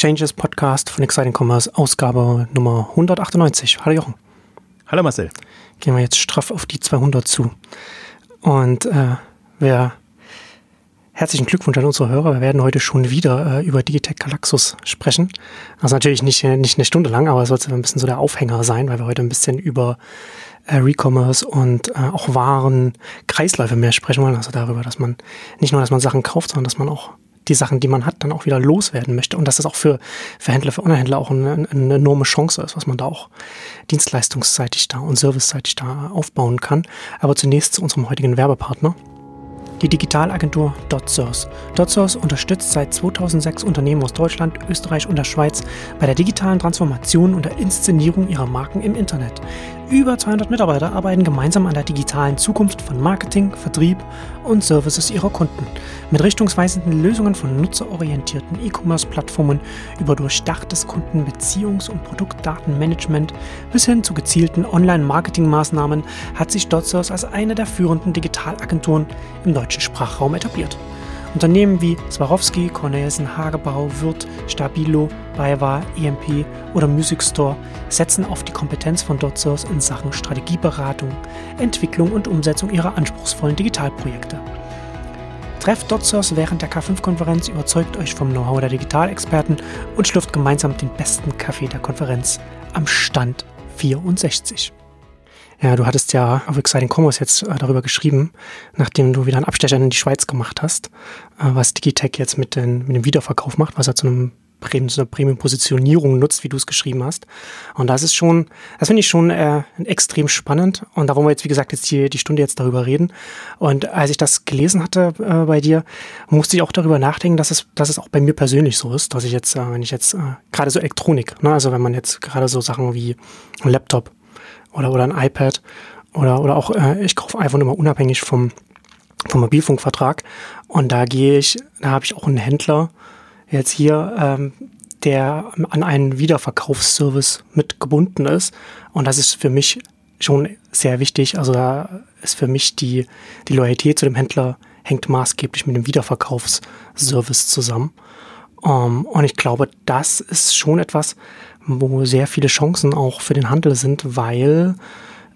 Exchanges Podcast von Exciting Commerce, Ausgabe Nummer 198. Hallo Jochen. Hallo Marcel. Gehen wir jetzt straff auf die 200 zu. Und äh, wir herzlichen Glückwunsch an unsere Hörer. Wir werden heute schon wieder äh, über Digitech Galaxus sprechen. Also natürlich nicht, nicht eine Stunde lang, aber es wird ein bisschen so der Aufhänger sein, weil wir heute ein bisschen über äh, Recommerce und äh, auch Waren Kreisläufe mehr sprechen wollen. Also darüber, dass man nicht nur, dass man Sachen kauft, sondern dass man auch die Sachen, die man hat, dann auch wieder loswerden möchte. Und dass das auch für, für Händler, für Online-Händler auch eine, eine, enorme Chance ist, was man da auch dienstleistungsseitig da und serviceseitig da aufbauen kann. Aber zunächst zu unserem heutigen Werbepartner die Digitalagentur DotSource. DotSource unterstützt seit 2006 Unternehmen aus Deutschland, Österreich und der Schweiz bei der digitalen Transformation und der Inszenierung ihrer Marken im Internet. Über 200 Mitarbeiter arbeiten gemeinsam an der digitalen Zukunft von Marketing, Vertrieb und Services ihrer Kunden. Mit richtungsweisenden Lösungen von nutzerorientierten E-Commerce-Plattformen über durchdachtes Kundenbeziehungs- und Produktdatenmanagement bis hin zu gezielten Online-Marketing-Maßnahmen hat sich DotSource als eine der führenden Digitalagenturen im deutschen Sprachraum etabliert. Unternehmen wie Swarovski, Cornelsen, Hagebau, Wirth, Stabilo, BayWa, EMP oder Music Store setzen auf die Kompetenz von DotSource in Sachen Strategieberatung, Entwicklung und Umsetzung ihrer anspruchsvollen Digitalprojekte. Trefft DotSource während der K5-Konferenz, überzeugt euch vom Know-how der Digitalexperten und schlürft gemeinsam den besten Kaffee der Konferenz am Stand 64. Ja, du hattest ja auf Exciting Commerce jetzt äh, darüber geschrieben, nachdem du wieder einen Abstecher in die Schweiz gemacht hast, äh, was Digitech jetzt mit, den, mit dem Wiederverkauf macht, was er zu einem zu einer Premium-Positionierung nutzt, wie du es geschrieben hast. Und das ist schon, das finde ich schon äh, extrem spannend. Und da wollen wir jetzt, wie gesagt, jetzt die, die Stunde jetzt darüber reden. Und als ich das gelesen hatte äh, bei dir, musste ich auch darüber nachdenken, dass es, dass es auch bei mir persönlich so ist, dass ich jetzt, äh, wenn ich jetzt, äh, gerade so Elektronik, ne, also wenn man jetzt gerade so Sachen wie Laptop oder, oder ein iPad oder, oder auch, äh, ich kaufe iPhone immer unabhängig vom, vom Mobilfunkvertrag. Und da gehe ich, da habe ich auch einen Händler jetzt hier, ähm, der an einen Wiederverkaufsservice mit gebunden ist. Und das ist für mich schon sehr wichtig. Also da ist für mich die, die Loyalität zu dem Händler hängt maßgeblich mit dem Wiederverkaufsservice zusammen. Um, ähm, und ich glaube, das ist schon etwas, wo sehr viele Chancen auch für den Handel sind, weil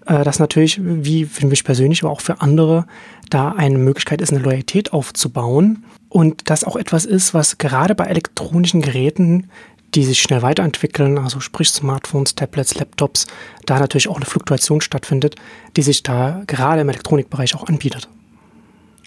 äh, das natürlich, wie für mich persönlich, aber auch für andere, da eine Möglichkeit ist, eine Loyalität aufzubauen. Und das auch etwas ist, was gerade bei elektronischen Geräten, die sich schnell weiterentwickeln, also sprich Smartphones, Tablets, Laptops, da natürlich auch eine Fluktuation stattfindet, die sich da gerade im Elektronikbereich auch anbietet.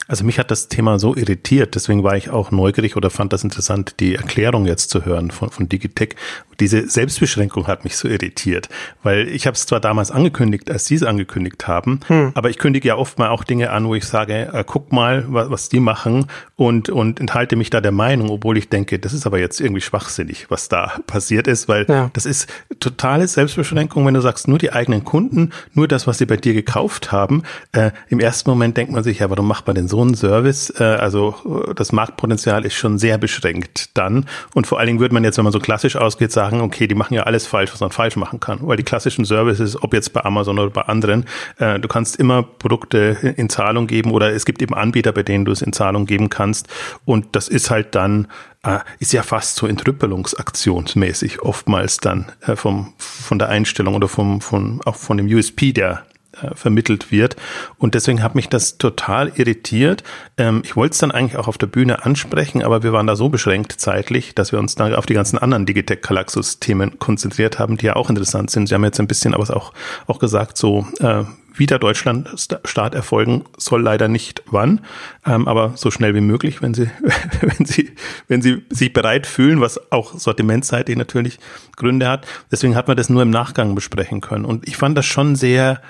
Also mich hat das Thema so irritiert, deswegen war ich auch neugierig oder fand das interessant, die Erklärung jetzt zu hören von, von Digitech. Diese Selbstbeschränkung hat mich so irritiert, weil ich habe es zwar damals angekündigt, als Sie es angekündigt haben, hm. aber ich kündige ja oft mal auch Dinge an, wo ich sage, äh, guck mal, was, was die machen und, und enthalte mich da der Meinung, obwohl ich denke, das ist aber jetzt irgendwie schwachsinnig, was da passiert ist, weil ja. das ist totale Selbstbeschränkung, wenn du sagst, nur die eigenen Kunden, nur das, was sie bei dir gekauft haben. Äh, Im ersten Moment denkt man sich, ja, warum macht man denn so einen Service? Äh, also das Marktpotenzial ist schon sehr beschränkt dann und vor allen Dingen würde man jetzt, wenn man so klassisch ausgeht, sagen, sagen, okay, die machen ja alles falsch, was man falsch machen kann. Weil die klassischen Services, ob jetzt bei Amazon oder bei anderen, äh, du kannst immer Produkte in Zahlung geben oder es gibt eben Anbieter, bei denen du es in Zahlung geben kannst. Und das ist halt dann, äh, ist ja fast so entrüppelungsaktionsmäßig oftmals dann äh, vom, von der Einstellung oder vom, von, auch von dem USP, der äh, vermittelt wird. Und deswegen hat mich das total irritiert. Ähm, ich wollte es dann eigentlich auch auf der Bühne ansprechen, aber wir waren da so beschränkt zeitlich, dass wir uns da auf die ganzen anderen Digitech Galaxus Themen konzentriert haben, die ja auch interessant sind. Sie haben jetzt ein bisschen aber auch, auch gesagt, so, äh, wie der Deutschland-Start erfolgen soll leider nicht wann, ähm, aber so schnell wie möglich, wenn Sie, wenn Sie, wenn Sie sich bereit fühlen, was auch sortimentseitig natürlich Gründe hat. Deswegen hat man das nur im Nachgang besprechen können. Und ich fand das schon sehr,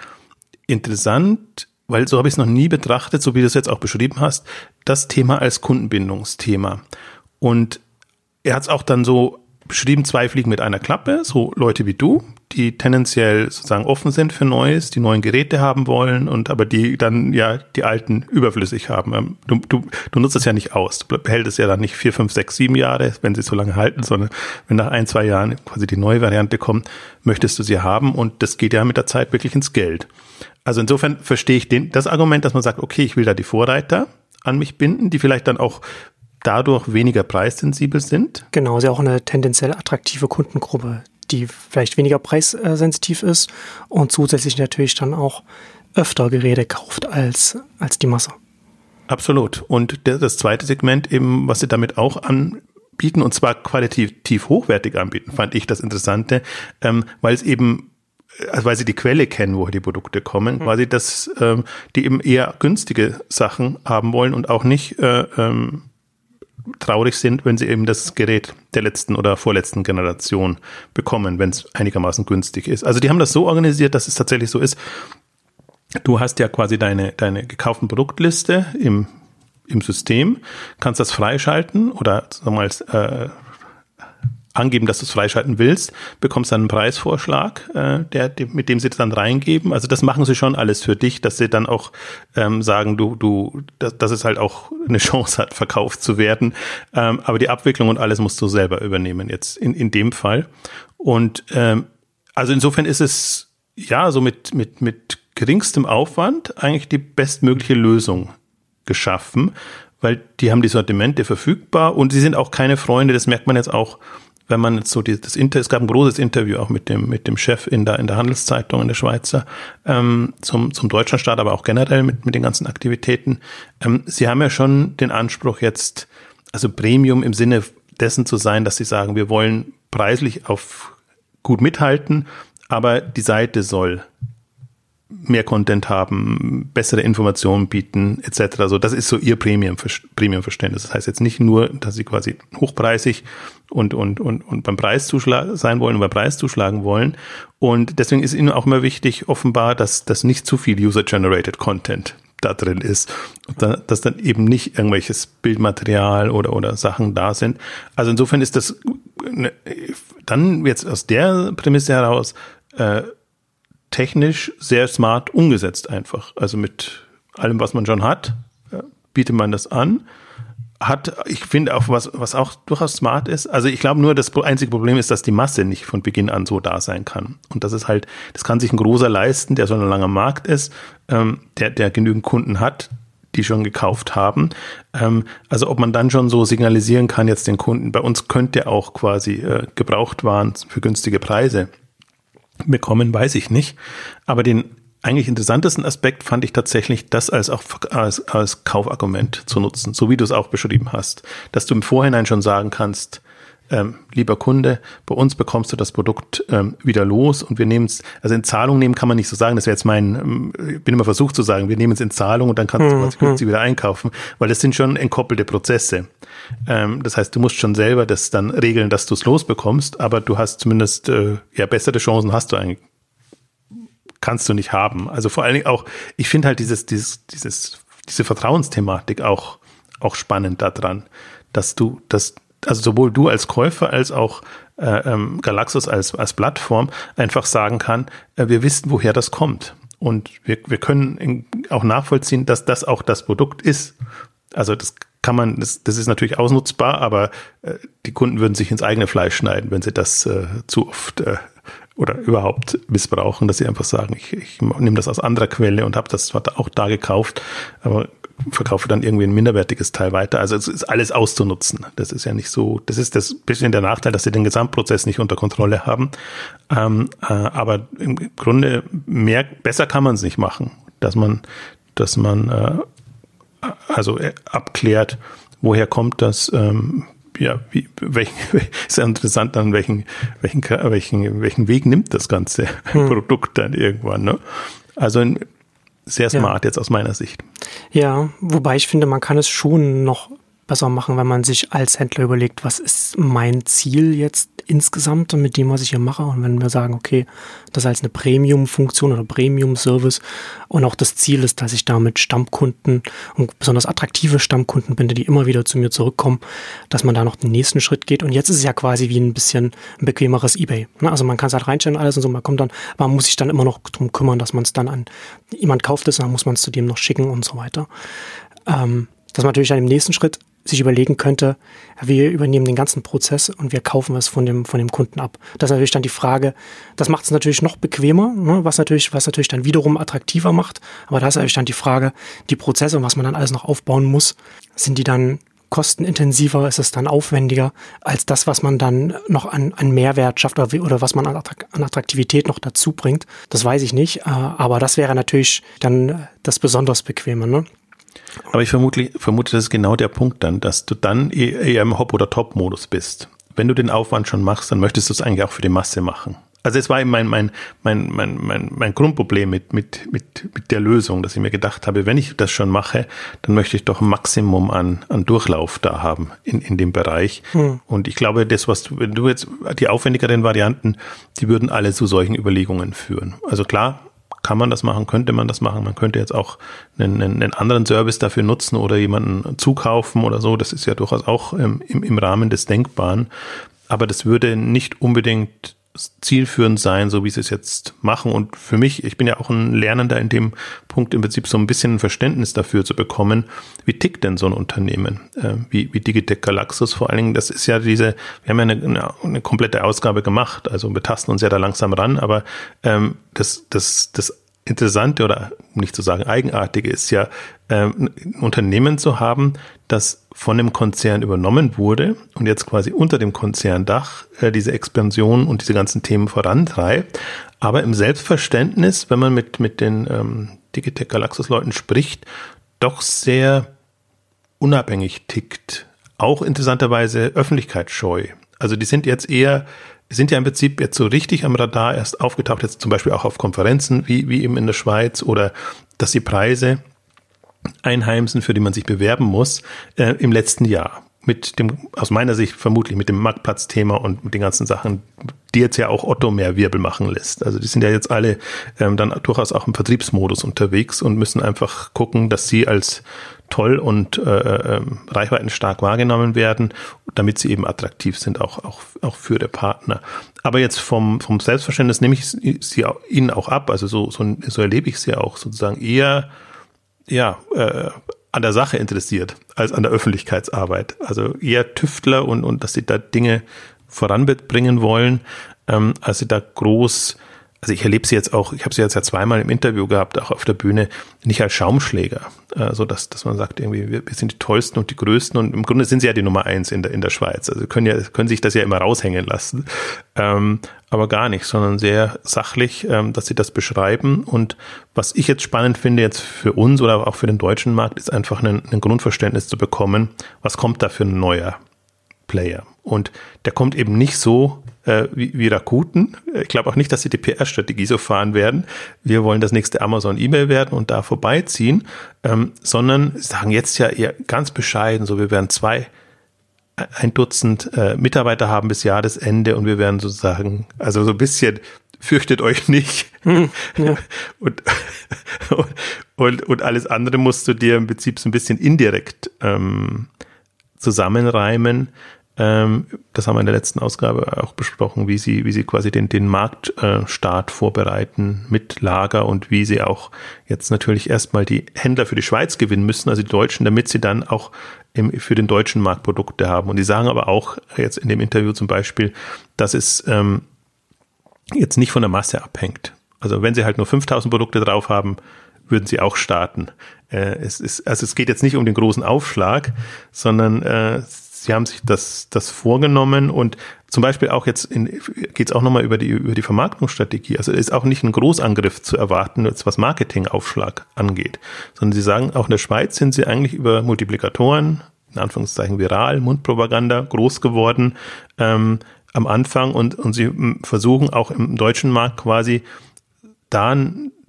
interessant, weil so habe ich es noch nie betrachtet, so wie du es jetzt auch beschrieben hast, das Thema als Kundenbindungsthema. Und er hat es auch dann so beschrieben, zwei Fliegen mit einer Klappe, so Leute wie du, die tendenziell sozusagen offen sind für Neues, die neuen Geräte haben wollen und aber die dann ja die alten überflüssig haben. Ähm, du, du, du nutzt es ja nicht aus. Du behältst es ja dann nicht vier, fünf, sechs, sieben Jahre, wenn sie so lange halten, sondern wenn nach ein, zwei Jahren quasi die neue Variante kommt, möchtest du sie haben und das geht ja mit der Zeit wirklich ins Geld. Also insofern verstehe ich den, das Argument, dass man sagt, okay, ich will da die Vorreiter an mich binden, die vielleicht dann auch dadurch weniger preissensibel sind. Genau, sie auch eine tendenziell attraktive Kundengruppe, die vielleicht weniger preissensitiv ist und zusätzlich natürlich dann auch öfter Geräte kauft als, als die Masse. Absolut. Und das zweite Segment eben, was sie damit auch anbieten, und zwar qualitativ hochwertig anbieten, fand ich das Interessante, ähm, weil es eben also weil sie die Quelle kennen, woher die Produkte kommen, mhm. weil sie das, ähm, die eben eher günstige Sachen haben wollen und auch nicht äh, ähm, traurig sind, wenn sie eben das Gerät der letzten oder vorletzten Generation bekommen, wenn es einigermaßen günstig ist. Also die haben das so organisiert, dass es tatsächlich so ist. Du hast ja quasi deine, deine gekauften Produktliste im, im System, kannst das freischalten oder sagen wir mal, äh, angeben, dass du es freischalten willst, bekommst dann einen Preisvorschlag, äh, der, mit dem sie das dann reingeben. Also das machen sie schon alles für dich, dass sie dann auch ähm, sagen, du, du, dass, dass es halt auch eine Chance hat, verkauft zu werden. Ähm, aber die Abwicklung und alles musst du selber übernehmen jetzt in, in dem Fall. Und ähm, also insofern ist es ja so mit, mit, mit geringstem Aufwand eigentlich die bestmögliche Lösung geschaffen, weil die haben die Sortimente verfügbar und sie sind auch keine Freunde, das merkt man jetzt auch wenn man jetzt so die, das Inter, es gab ein großes Interview auch mit dem, mit dem Chef in der, in der Handelszeitung, in der Schweizer, ähm, zum, zum Deutschlandstaat, aber auch generell mit, mit den ganzen Aktivitäten. Ähm, Sie haben ja schon den Anspruch jetzt, also Premium im Sinne dessen zu sein, dass Sie sagen, wir wollen preislich auf gut mithalten, aber die Seite soll mehr Content haben, bessere Informationen bieten, etc. Also das ist so ihr Premium-Verständnis. Das heißt jetzt nicht nur, dass sie quasi hochpreisig und, und, und, und beim Preis sein wollen und beim Preis zuschlagen wollen. Und deswegen ist ihnen auch immer wichtig, offenbar, dass, dass nicht zu viel User-Generated Content da drin ist. Und da, dass dann eben nicht irgendwelches Bildmaterial oder, oder Sachen da sind. Also insofern ist das ne, dann jetzt aus der Prämisse heraus äh, technisch sehr smart umgesetzt einfach. Also mit allem, was man schon hat, bietet man das an. Hat, ich finde auch, was, was auch durchaus smart ist. Also ich glaube nur, das einzige Problem ist, dass die Masse nicht von Beginn an so da sein kann. Und das ist halt, das kann sich ein großer leisten, der so ein langer Markt ist, ähm, der, der genügend Kunden hat, die schon gekauft haben. Ähm, also ob man dann schon so signalisieren kann jetzt den Kunden, bei uns könnte auch quasi äh, gebraucht waren für günstige Preise bekommen, weiß ich nicht. Aber den eigentlich interessantesten Aspekt fand ich tatsächlich, das als auch als, als Kaufargument zu nutzen, so wie du es auch beschrieben hast, dass du im Vorhinein schon sagen kannst, ähm, lieber Kunde, bei uns bekommst du das Produkt ähm, wieder los und wir nehmen es, also in Zahlung nehmen kann man nicht so sagen, das wäre jetzt mein, ähm, ich bin immer versucht zu sagen, wir nehmen es in Zahlung und dann kannst du was günstig wieder einkaufen, weil das sind schon entkoppelte Prozesse. Ähm, das heißt, du musst schon selber das dann regeln, dass du es losbekommst, aber du hast zumindest, äh, ja, bessere Chancen hast du eigentlich, kannst du nicht haben. Also vor allen Dingen auch, ich finde halt dieses, dieses, dieses, diese Vertrauensthematik auch, auch spannend daran, dass du, dass also sowohl du als Käufer als auch äh, ähm, Galaxus als, als Plattform einfach sagen kann, äh, wir wissen, woher das kommt. Und wir, wir können auch nachvollziehen, dass das auch das Produkt ist. Also das kann man, das, das ist natürlich ausnutzbar, aber äh, die Kunden würden sich ins eigene Fleisch schneiden, wenn sie das äh, zu oft äh, oder überhaupt missbrauchen, dass sie einfach sagen, ich, ich nehme das aus anderer Quelle und habe das auch da gekauft, aber verkaufe dann irgendwie ein minderwertiges Teil weiter. Also es ist alles auszunutzen. Das ist ja nicht so, das ist das bisschen der Nachteil, dass sie den Gesamtprozess nicht unter Kontrolle haben. Ähm, äh, aber im Grunde mehr, besser kann man es nicht machen, dass man, dass man äh, also äh, abklärt, woher kommt das, ähm, ja, wie, welchen, ist ja interessant dann, welchen, welchen, welchen, welchen Weg nimmt das ganze hm. Produkt dann irgendwann, ne? Also sehr smart ja. jetzt aus meiner Sicht. Ja, wobei ich finde, man kann es schon noch besser machen, wenn man sich als Händler überlegt, was ist mein Ziel jetzt insgesamt mit dem, was ich hier mache. Und wenn wir sagen, okay, das als eine Premium-Funktion oder Premium-Service und auch das Ziel ist, dass ich damit Stammkunden und besonders attraktive Stammkunden binde, die immer wieder zu mir zurückkommen, dass man da noch den nächsten Schritt geht. Und jetzt ist es ja quasi wie ein bisschen ein bequemeres Ebay. Ne? Also man kann es halt reinstellen alles und so, man kommt dann, man muss sich dann immer noch drum kümmern, dass man es dann an jemand kauft es, dann muss man es zu dem noch schicken und so weiter. Ähm, dass man natürlich dann im nächsten Schritt sich überlegen könnte, wir übernehmen den ganzen Prozess und wir kaufen es von dem, von dem Kunden ab. Das ist natürlich dann die Frage, das macht es natürlich noch bequemer, ne, was, natürlich, was natürlich dann wiederum attraktiver macht. Aber da ist natürlich dann die Frage, die Prozesse und was man dann alles noch aufbauen muss, sind die dann kostenintensiver, ist es dann aufwendiger als das, was man dann noch an, an Mehrwert schafft oder, oder was man an, Attraktivität noch dazu bringt. Das weiß ich nicht, äh, aber das wäre natürlich dann das besonders Bequeme. Ne? Aber ich vermute, vermute, das ist genau der Punkt dann, dass du dann eher im Hop- oder Top-Modus bist. Wenn du den Aufwand schon machst, dann möchtest du es eigentlich auch für die Masse machen. Also es war eben mein, mein, mein, mein, mein, mein Grundproblem mit, mit, mit, mit der Lösung, dass ich mir gedacht habe, wenn ich das schon mache, dann möchte ich doch ein Maximum an, an Durchlauf da haben in, in dem Bereich. Hm. Und ich glaube, das, was du, wenn du jetzt die aufwendigeren Varianten, die würden alle zu solchen Überlegungen führen. Also klar, kann man das machen, könnte man das machen. Man könnte jetzt auch einen, einen anderen Service dafür nutzen oder jemanden zukaufen oder so. Das ist ja durchaus auch im, im, im Rahmen des Denkbaren. Aber das würde nicht unbedingt zielführend sein, so wie sie es jetzt machen. Und für mich, ich bin ja auch ein Lernender in dem Punkt, im Prinzip so ein bisschen ein Verständnis dafür zu bekommen, wie tickt denn so ein Unternehmen, äh, wie, wie Digitec Galaxus vor allen Dingen. Das ist ja diese, wir haben ja eine, eine, eine komplette Ausgabe gemacht, also wir tasten uns ja da langsam ran, aber ähm, das, das, das Interessante oder um nicht zu sagen Eigenartige ist ja, ähm, ein Unternehmen zu haben, das von dem Konzern übernommen wurde und jetzt quasi unter dem Konzerndach äh, diese Expansion und diese ganzen Themen vorantreibt. Aber im Selbstverständnis, wenn man mit, mit den ähm, Digitech Galaxus Leuten spricht, doch sehr unabhängig tickt. Auch interessanterweise öffentlichkeitsscheu. Also die sind jetzt eher sind ja im Prinzip jetzt so richtig am Radar erst aufgetaucht, jetzt zum Beispiel auch auf Konferenzen wie, wie eben in der Schweiz oder dass die Preise einheimsen, für die man sich bewerben muss, äh, im letzten Jahr. Mit dem, aus meiner Sicht vermutlich mit dem Marktplatzthema und mit den ganzen Sachen, die jetzt ja auch Otto mehr Wirbel machen lässt. Also die sind ja jetzt alle ähm, dann durchaus auch im Vertriebsmodus unterwegs und müssen einfach gucken, dass sie als toll und äh, äh, reichweitenstark wahrgenommen werden, damit sie eben attraktiv sind, auch, auch, auch für der Partner. Aber jetzt vom, vom Selbstverständnis nehme ich sie ihnen auch ab, also so, so, so erlebe ich sie auch sozusagen eher ja, äh, an der Sache interessiert als an der Öffentlichkeitsarbeit. Also eher Tüftler und, und dass sie da Dinge voranbringen wollen, ähm, als sie da groß also ich erlebe sie jetzt auch, ich habe sie jetzt ja zweimal im Interview gehabt, auch auf der Bühne, nicht als Schaumschläger, äh, so dass, dass man sagt, irgendwie, wir, wir sind die tollsten und die größten und im Grunde sind sie ja die Nummer eins in der, in der Schweiz. Also können ja, können sich das ja immer raushängen lassen. Ähm, aber gar nicht, sondern sehr sachlich, ähm, dass sie das beschreiben. Und was ich jetzt spannend finde, jetzt für uns oder auch für den deutschen Markt, ist einfach ein, ein Grundverständnis zu bekommen, was kommt da für ein neuer Player. Und der kommt eben nicht so äh, wie, wie Rakuten. Ich glaube auch nicht, dass sie die PR-Strategie so fahren werden. Wir wollen das nächste Amazon E-Mail werden und da vorbeiziehen, ähm, sondern sagen jetzt ja eher ganz bescheiden, so wir werden zwei ein Dutzend äh, Mitarbeiter haben bis Jahresende und wir werden sozusagen, also so ein bisschen fürchtet euch nicht. Hm, ja. und, und, und alles andere musst du dir im Prinzip so ein bisschen indirekt ähm, zusammenreimen. Ähm, das haben wir in der letzten Ausgabe auch besprochen, wie sie, wie sie quasi den, den Marktstart vorbereiten mit Lager und wie sie auch jetzt natürlich erstmal die Händler für die Schweiz gewinnen müssen, also die Deutschen, damit sie dann auch im, für den deutschen Markt Produkte haben. Und die sagen aber auch jetzt in dem Interview zum Beispiel, dass es ähm, jetzt nicht von der Masse abhängt. Also wenn sie halt nur 5000 Produkte drauf haben, würden sie auch starten. Äh, es ist, also es geht jetzt nicht um den großen Aufschlag, sondern äh, sie haben sich das, das vorgenommen und zum Beispiel auch jetzt geht es auch nochmal über die, über die Vermarktungsstrategie. Also ist auch nicht ein Großangriff zu erwarten, jetzt was Marketingaufschlag angeht, sondern sie sagen, auch in der Schweiz sind sie eigentlich über Multiplikatoren, in Anführungszeichen viral, Mundpropaganda groß geworden ähm, am Anfang und, und sie versuchen auch im deutschen Markt quasi da,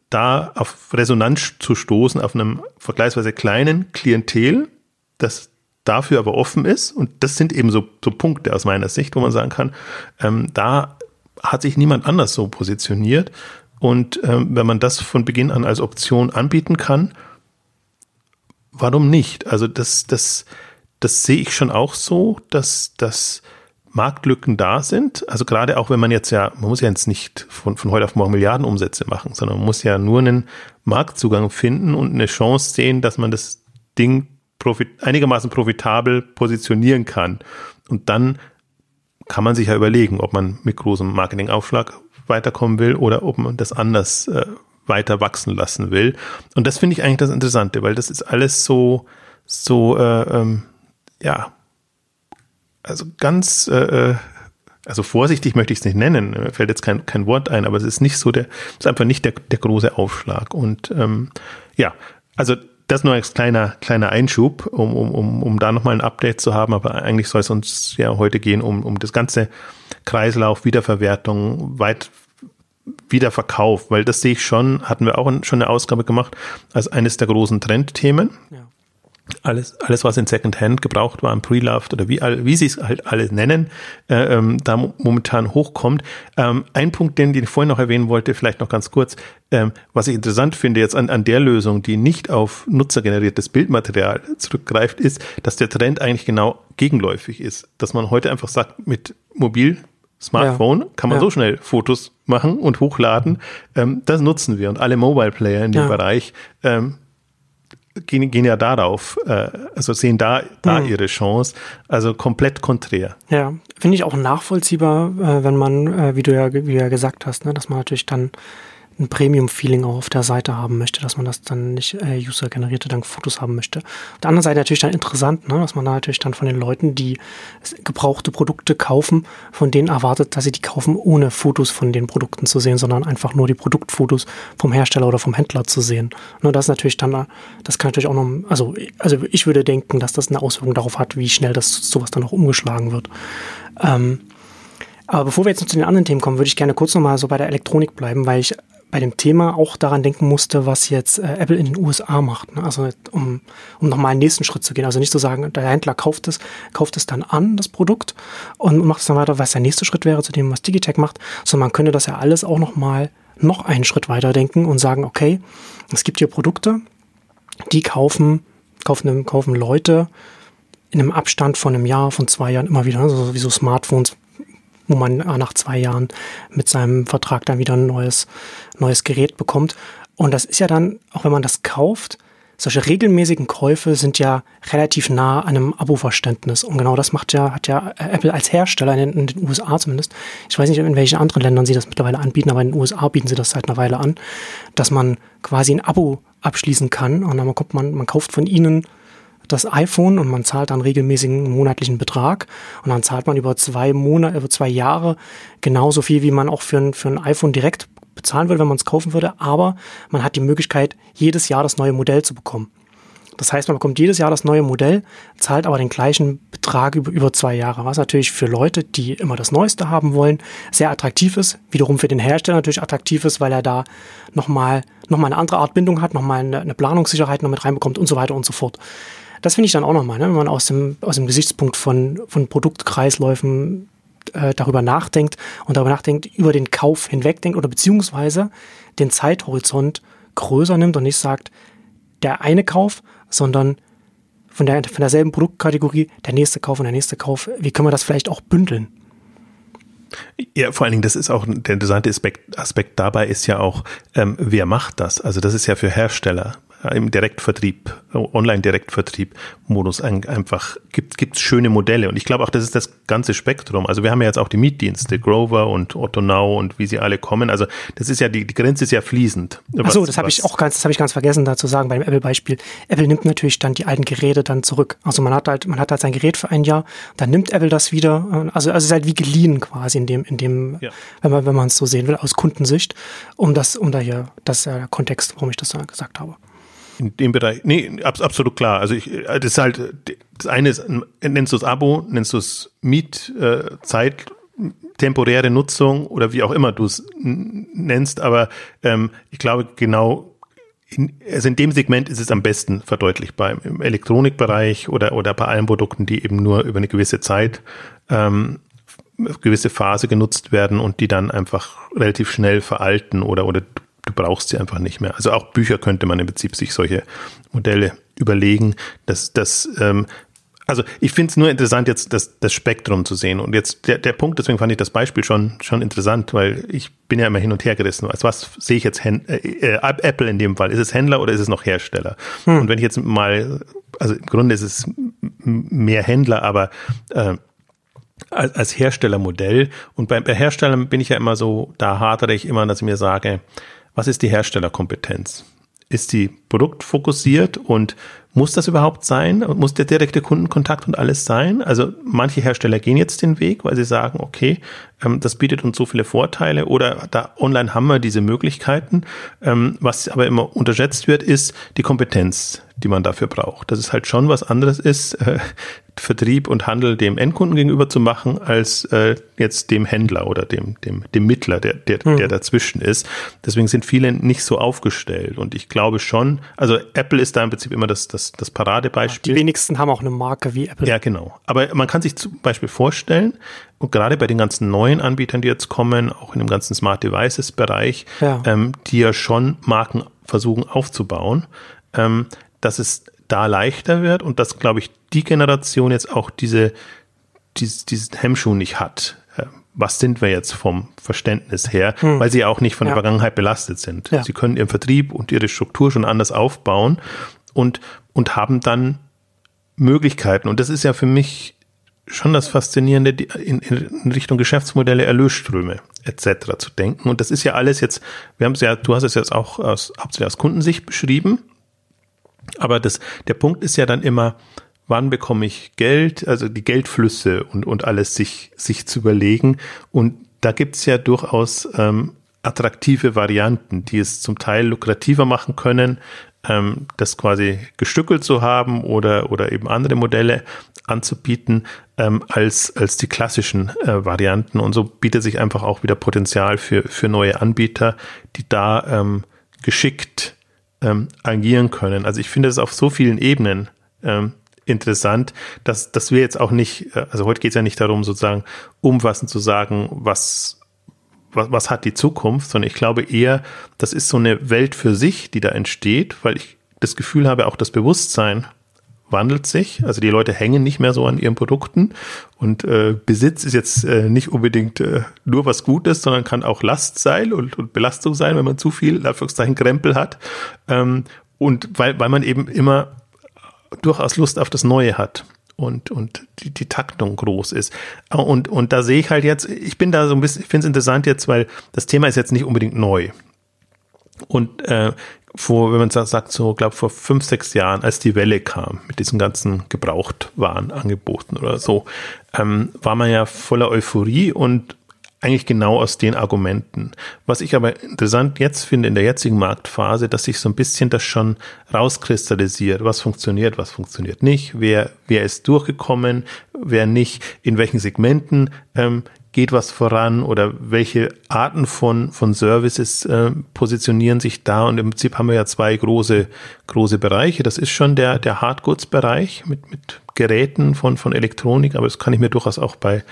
da auf Resonanz zu stoßen, auf einem vergleichsweise kleinen Klientel, das dafür aber offen ist, und das sind eben so, so Punkte aus meiner Sicht, wo man sagen kann, ähm, da hat sich niemand anders so positioniert. Und ähm, wenn man das von Beginn an als Option anbieten kann, warum nicht? Also das, das, das sehe ich schon auch so, dass, dass Marktlücken da sind. Also gerade auch wenn man jetzt ja, man muss ja jetzt nicht von, von heute auf morgen Milliardenumsätze machen, sondern man muss ja nur einen Marktzugang finden und eine Chance sehen, dass man das Ding profit einigermaßen profitabel positionieren kann. Und dann kann man sich ja überlegen, ob man mit großem Marketingaufschlag weiterkommen will oder ob man das anders äh, weiter wachsen lassen will. Und das finde ich eigentlich das Interessante, weil das ist alles so, so, äh, ähm, ja, also ganz, äh, äh also vorsichtig möchte ich es nicht nennen, mir fällt jetzt kein, kein Wort ein, aber es ist nicht so der, es ist einfach nicht der, der große Aufschlag. Und ähm, ja, also das nur als kleiner, kleiner Einschub, um, um, um, um da nochmal ein Update zu haben, aber eigentlich soll es uns ja heute gehen um, um das ganze Kreislauf, Wiederverwertung, weit Wiederverkauf, weil das sehe ich schon, hatten wir auch schon eine Ausgabe gemacht, als eines der großen Trendthemen. Ja alles, alles, was in Secondhand gebraucht war, im Pre-Loved oder wie, wie sie es halt alle nennen, äh, ähm, da momentan hochkommt. Ähm, ein Punkt, den, den ich vorhin noch erwähnen wollte, vielleicht noch ganz kurz, ähm, was ich interessant finde jetzt an, an der Lösung, die nicht auf nutzergeneriertes Bildmaterial zurückgreift, ist, dass der Trend eigentlich genau gegenläufig ist. Dass man heute einfach sagt, mit Mobil Smartphone ja. kann man ja. so schnell Fotos machen und hochladen. Ähm, das nutzen wir und alle Mobile Player in dem ja. Bereich ähm, gehen, gehen ja darauf, äh, also sehen da, da mhm. ihre Chance. Also komplett konträr. Ja, finde ich auch nachvollziehbar, äh, wenn man, äh, wie du ja, wie du ja gesagt hast, ne, dass man natürlich dann ein Premium-Feeling auch auf der Seite haben möchte, dass man das dann nicht äh, user-generierte Fotos haben möchte. Auf der anderen Seite natürlich dann interessant, ne, dass man da natürlich dann von den Leuten, die gebrauchte Produkte kaufen, von denen erwartet, dass sie die kaufen, ohne Fotos von den Produkten zu sehen, sondern einfach nur die Produktfotos vom Hersteller oder vom Händler zu sehen. Ne, das ist natürlich dann, das kann natürlich auch noch, also, also ich würde denken, dass das eine Auswirkung darauf hat, wie schnell das sowas dann auch umgeschlagen wird. Ähm, aber bevor wir jetzt noch zu den anderen Themen kommen, würde ich gerne kurz nochmal so bei der Elektronik bleiben, weil ich bei dem Thema auch daran denken musste, was jetzt äh, Apple in den USA macht. Ne? Also um, um nochmal einen nächsten Schritt zu gehen. Also nicht zu sagen, der Händler kauft es, kauft es dann an, das Produkt, und macht es dann weiter, was der nächste Schritt wäre zu dem, was Digitech macht, sondern man könnte das ja alles auch nochmal noch einen Schritt weiter denken und sagen, okay, es gibt hier Produkte, die kaufen, kaufen, kaufen Leute in einem Abstand von einem Jahr, von zwei Jahren immer wieder, also wie so Smartphones, wo man nach zwei Jahren mit seinem Vertrag dann wieder ein neues, neues Gerät bekommt. Und das ist ja dann, auch wenn man das kauft, solche regelmäßigen Käufe sind ja relativ nah an einem Abo-Verständnis. Und genau das macht ja, hat ja Apple als Hersteller in, in, den USA zumindest. Ich weiß nicht, in welchen anderen Ländern sie das mittlerweile anbieten, aber in den USA bieten sie das seit einer Weile an, dass man quasi ein Abo abschließen kann. Und dann kommt man, man kauft von ihnen das iPhone und man zahlt dann regelmäßigen monatlichen Betrag und dann zahlt man über zwei Monate, über zwei Jahre genauso viel, wie man auch für ein, für ein iPhone direkt bezahlen würde, wenn man es kaufen würde, aber man hat die Möglichkeit, jedes Jahr das neue Modell zu bekommen. Das heißt, man bekommt jedes Jahr das neue Modell, zahlt aber den gleichen Betrag über, über zwei Jahre, was natürlich für Leute, die immer das Neueste haben wollen, sehr attraktiv ist. Wiederum für den Hersteller natürlich attraktiv ist, weil er da nochmal noch mal eine andere Art Bindung hat, nochmal eine, eine Planungssicherheit noch mit reinbekommt und so weiter und so fort. Das finde ich dann auch nochmal, ne? wenn man aus dem, aus dem Gesichtspunkt von, von Produktkreisläufen äh, darüber nachdenkt und darüber nachdenkt, über den Kauf hinwegdenkt oder beziehungsweise den Zeithorizont größer nimmt und nicht sagt, der eine Kauf, sondern von, der, von derselben Produktkategorie der nächste Kauf und der nächste Kauf. Wie können wir das vielleicht auch bündeln? Ja, vor allen Dingen, das ist auch der interessante Aspekt, Aspekt dabei ist ja auch, ähm, wer macht das? Also das ist ja für Hersteller im Direktvertrieb, Online-Direktvertrieb-Modus einfach gibt es schöne Modelle. Und ich glaube auch, das ist das ganze Spektrum. Also wir haben ja jetzt auch die Mietdienste, Grover und Otto Now und wie sie alle kommen. Also das ist ja, die, die Grenze ist ja fließend. Achso, das habe ich auch ganz, das habe ich ganz vergessen da zu sagen beim Apple-Beispiel. Apple nimmt natürlich dann die alten Geräte dann zurück. Also man hat halt, man hat halt sein Gerät für ein Jahr, dann nimmt Apple das wieder. Also, also es ist halt wie geliehen quasi in dem, in dem, ja. wenn man, wenn man es so sehen will, aus Kundensicht, um das, um da hier, das ist ja der Kontext, warum ich das da gesagt habe in dem Bereich, nee, ab, absolut klar. Also ich, das ist halt, das eine ist, nennst du es Abo, nennst du es Mietzeit, äh, temporäre Nutzung oder wie auch immer du es nennst, aber ähm, ich glaube genau, in, also in dem Segment ist es am besten verdeutlichbar. Im Elektronikbereich oder, oder bei allen Produkten, die eben nur über eine gewisse Zeit, ähm, gewisse Phase genutzt werden und die dann einfach relativ schnell veralten oder, oder du brauchst sie einfach nicht mehr. Also auch Bücher könnte man im Prinzip sich solche Modelle überlegen. dass das ähm, also ich finde es nur interessant, jetzt das, das Spektrum zu sehen. Und jetzt der, der Punkt, deswegen fand ich das Beispiel schon, schon interessant, weil ich bin ja immer hin und her gerissen. Also was sehe ich jetzt Händ äh, äh, Apple in dem Fall? Ist es Händler oder ist es noch Hersteller? Hm. Und wenn ich jetzt mal, also im Grunde ist es mehr Händler, aber äh, als, als Herstellermodell. Und bei, bei Herstellern bin ich ja immer so, da hadere ich immer, dass ich mir sage, was ist die Herstellerkompetenz? Ist die produktfokussiert und muss das überhaupt sein? Muss der direkte Kundenkontakt und alles sein? Also manche Hersteller gehen jetzt den Weg, weil sie sagen, okay, das bietet uns so viele Vorteile oder da online haben wir diese Möglichkeiten. Ähm, was aber immer unterschätzt wird, ist die Kompetenz, die man dafür braucht. Dass es halt schon was anderes ist, äh, Vertrieb und Handel dem Endkunden gegenüber zu machen, als äh, jetzt dem Händler oder dem, dem, dem Mittler, der, der, hm. der dazwischen ist. Deswegen sind viele nicht so aufgestellt. Und ich glaube schon, also Apple ist da im Prinzip immer das, das, das Paradebeispiel. Die wenigsten haben auch eine Marke wie Apple. Ja, genau. Aber man kann sich zum Beispiel vorstellen, und gerade bei den ganzen neuen Anbietern, die jetzt kommen, auch in dem ganzen Smart Devices Bereich, ja. Ähm, die ja schon Marken versuchen aufzubauen, ähm, dass es da leichter wird und dass, glaube ich, die Generation jetzt auch diese, diese diesen Hemmschuh nicht hat. Äh, was sind wir jetzt vom Verständnis her, hm. weil sie auch nicht von ja. der Vergangenheit belastet sind. Ja. Sie können ihren Vertrieb und ihre Struktur schon anders aufbauen und, und haben dann Möglichkeiten. Und das ist ja für mich schon das Faszinierende, in, in Richtung Geschäftsmodelle, Erlösströme etc. zu denken. Und das ist ja alles jetzt, wir haben es ja, du hast es jetzt auch aus, hauptsächlich aus Kundensicht beschrieben. Aber das, der Punkt ist ja dann immer, wann bekomme ich Geld, also die Geldflüsse und, und alles sich, sich zu überlegen. Und da gibt's ja durchaus ähm, attraktive Varianten, die es zum Teil lukrativer machen können, ähm, das quasi gestückelt zu haben oder, oder eben andere Modelle anzubieten ähm, als, als die klassischen äh, Varianten. Und so bietet sich einfach auch wieder Potenzial für, für neue Anbieter, die da ähm, geschickt ähm, agieren können. Also ich finde es auf so vielen Ebenen ähm, interessant, dass, dass wir jetzt auch nicht, äh, also heute geht es ja nicht darum, sozusagen umfassend zu sagen, was, was, was hat die Zukunft, sondern ich glaube eher, das ist so eine Welt für sich, die da entsteht, weil ich das Gefühl habe, auch das Bewusstsein wandelt sich. Also die Leute hängen nicht mehr so an ihren Produkten und äh, Besitz ist jetzt äh, nicht unbedingt äh, nur was Gutes, sondern kann auch Last sein und, und Belastung sein, wenn man zu viel, Anführungszeichen, Krempel hat. Ähm, und weil, weil man eben immer durchaus Lust auf das Neue hat und, und die, die Taktung groß ist. Und, und da sehe ich halt jetzt, ich bin da so ein bisschen, ich finde es interessant jetzt, weil das Thema ist jetzt nicht unbedingt neu. Und äh, vor, wenn man sagt, so, glaube vor fünf, sechs Jahren, als die Welle kam mit diesen ganzen Gebrauchtwarenangeboten oder so, ähm, war man ja voller Euphorie und eigentlich genau aus den Argumenten. Was ich aber interessant jetzt finde in der jetzigen Marktphase, dass sich so ein bisschen das schon rauskristallisiert, was funktioniert, was funktioniert nicht, wer, wer ist durchgekommen, wer nicht, in welchen Segmenten? Ähm, geht was voran oder welche Arten von, von Services äh, positionieren sich da? Und im Prinzip haben wir ja zwei große, große Bereiche. Das ist schon der, der Hardgoods-Bereich mit, mit Geräten von, von Elektronik, aber das kann ich mir durchaus auch bei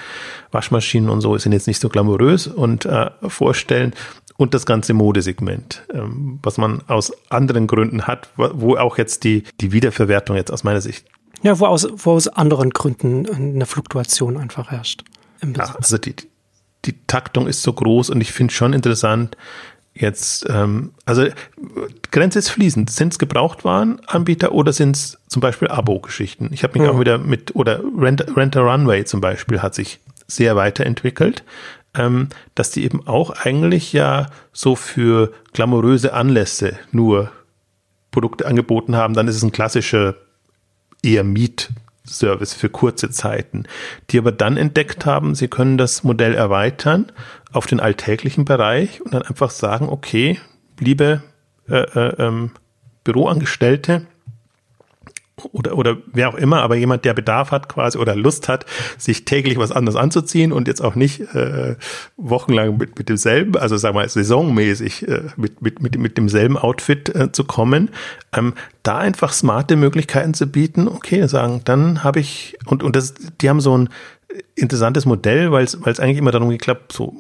Waschmaschinen und so, sind jetzt nicht so glamourös und äh, vorstellen. Und das ganze Modesegment, ähm, was man aus anderen Gründen hat, wo auch jetzt die, die Wiederverwertung jetzt aus meiner Sicht ja, wo aus, wo aus anderen Gründen eine Fluktuation einfach herrscht. Ja, also die, die Taktung ist so groß und ich finde schon interessant, jetzt, ähm, also Grenze ist fließend. Sind es Gebrauchtwarenanbieter oder sind es zum Beispiel Abo-Geschichten? Ich habe mich ja. auch wieder mit, oder Rent, Rent a Runway zum Beispiel hat sich sehr weiterentwickelt, ähm, dass die eben auch eigentlich ja so für glamouröse Anlässe nur Produkte angeboten haben. Dann ist es ein klassischer eher Miet- Service für kurze Zeiten, die aber dann entdeckt haben, sie können das Modell erweitern auf den alltäglichen Bereich und dann einfach sagen, okay, liebe äh, äh, ähm, Büroangestellte, oder, oder wer auch immer, aber jemand, der Bedarf hat quasi oder Lust hat, sich täglich was anderes anzuziehen und jetzt auch nicht äh, wochenlang mit, mit demselben, also sagen wir mal saisonmäßig äh, mit, mit, mit, mit demselben Outfit äh, zu kommen, ähm, da einfach smarte Möglichkeiten zu bieten, okay, sagen, dann habe ich, und, und das, die haben so ein interessantes Modell, weil es weil es eigentlich immer darum geklappt, so,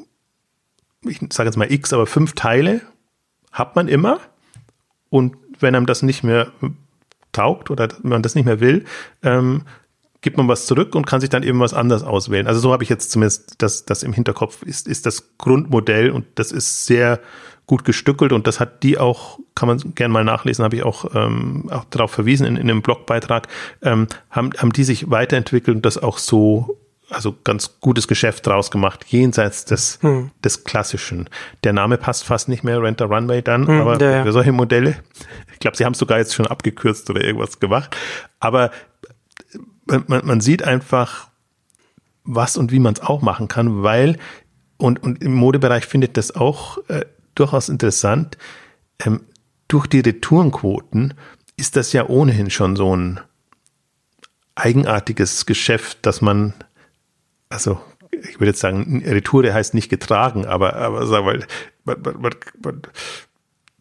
ich sage jetzt mal X, aber fünf Teile hat man immer und wenn einem das nicht mehr taugt oder man das nicht mehr will, ähm, gibt man was zurück und kann sich dann eben was anderes auswählen. Also so habe ich jetzt zumindest das, das im Hinterkopf, ist, ist das Grundmodell und das ist sehr gut gestückelt und das hat die auch, kann man gerne mal nachlesen, habe ich auch, ähm, auch darauf verwiesen in, in einem Blogbeitrag, ähm, haben, haben die sich weiterentwickelt und das auch so also ganz gutes Geschäft draus gemacht, jenseits des, hm. des Klassischen. Der Name passt fast nicht mehr, Rent a Runway dann, hm, aber der, für solche Modelle, ich glaube, sie haben es sogar jetzt schon abgekürzt oder irgendwas gemacht, aber man, man sieht einfach, was und wie man es auch machen kann, weil, und, und im Modebereich findet das auch äh, durchaus interessant, ähm, durch die Retourenquoten ist das ja ohnehin schon so ein eigenartiges Geschäft, dass man, also ich würde jetzt sagen, Retour heißt nicht getragen, aber, aber sag mal, man, man, man, man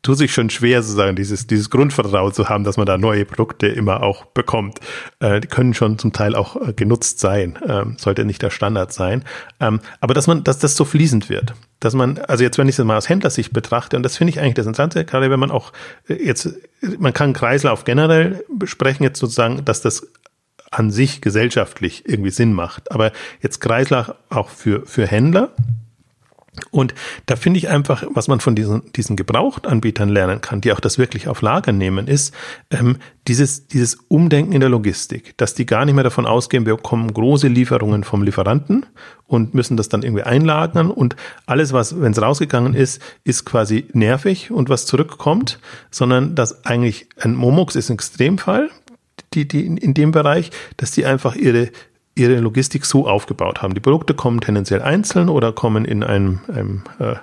tut sich schon schwer, sozusagen, dieses, dieses Grundvertrauen zu haben, dass man da neue Produkte immer auch bekommt. Äh, die können schon zum Teil auch äh, genutzt sein, ähm, sollte nicht der Standard sein. Ähm, aber dass man, dass das so fließend wird. Dass man, also jetzt, wenn ich das mal aus Händlersicht betrachte, und das finde ich eigentlich das Interessante, gerade wenn man auch äh, jetzt, man kann Kreislauf generell besprechen, jetzt sozusagen, dass das an sich gesellschaftlich irgendwie Sinn macht. Aber jetzt Kreislauf auch für, für Händler, und da finde ich einfach, was man von diesen, diesen Gebrauchtanbietern lernen kann, die auch das wirklich auf Lager nehmen, ist ähm, dieses, dieses Umdenken in der Logistik, dass die gar nicht mehr davon ausgehen, wir bekommen große Lieferungen vom Lieferanten und müssen das dann irgendwie einlagern. Und alles, was, wenn es rausgegangen ist, ist quasi nervig und was zurückkommt, sondern dass eigentlich ein Momox ist ein Extremfall, die, die in, in dem Bereich, dass die einfach ihre ihre Logistik so aufgebaut haben. Die Produkte kommen tendenziell einzeln oder kommen in einem, einem äh,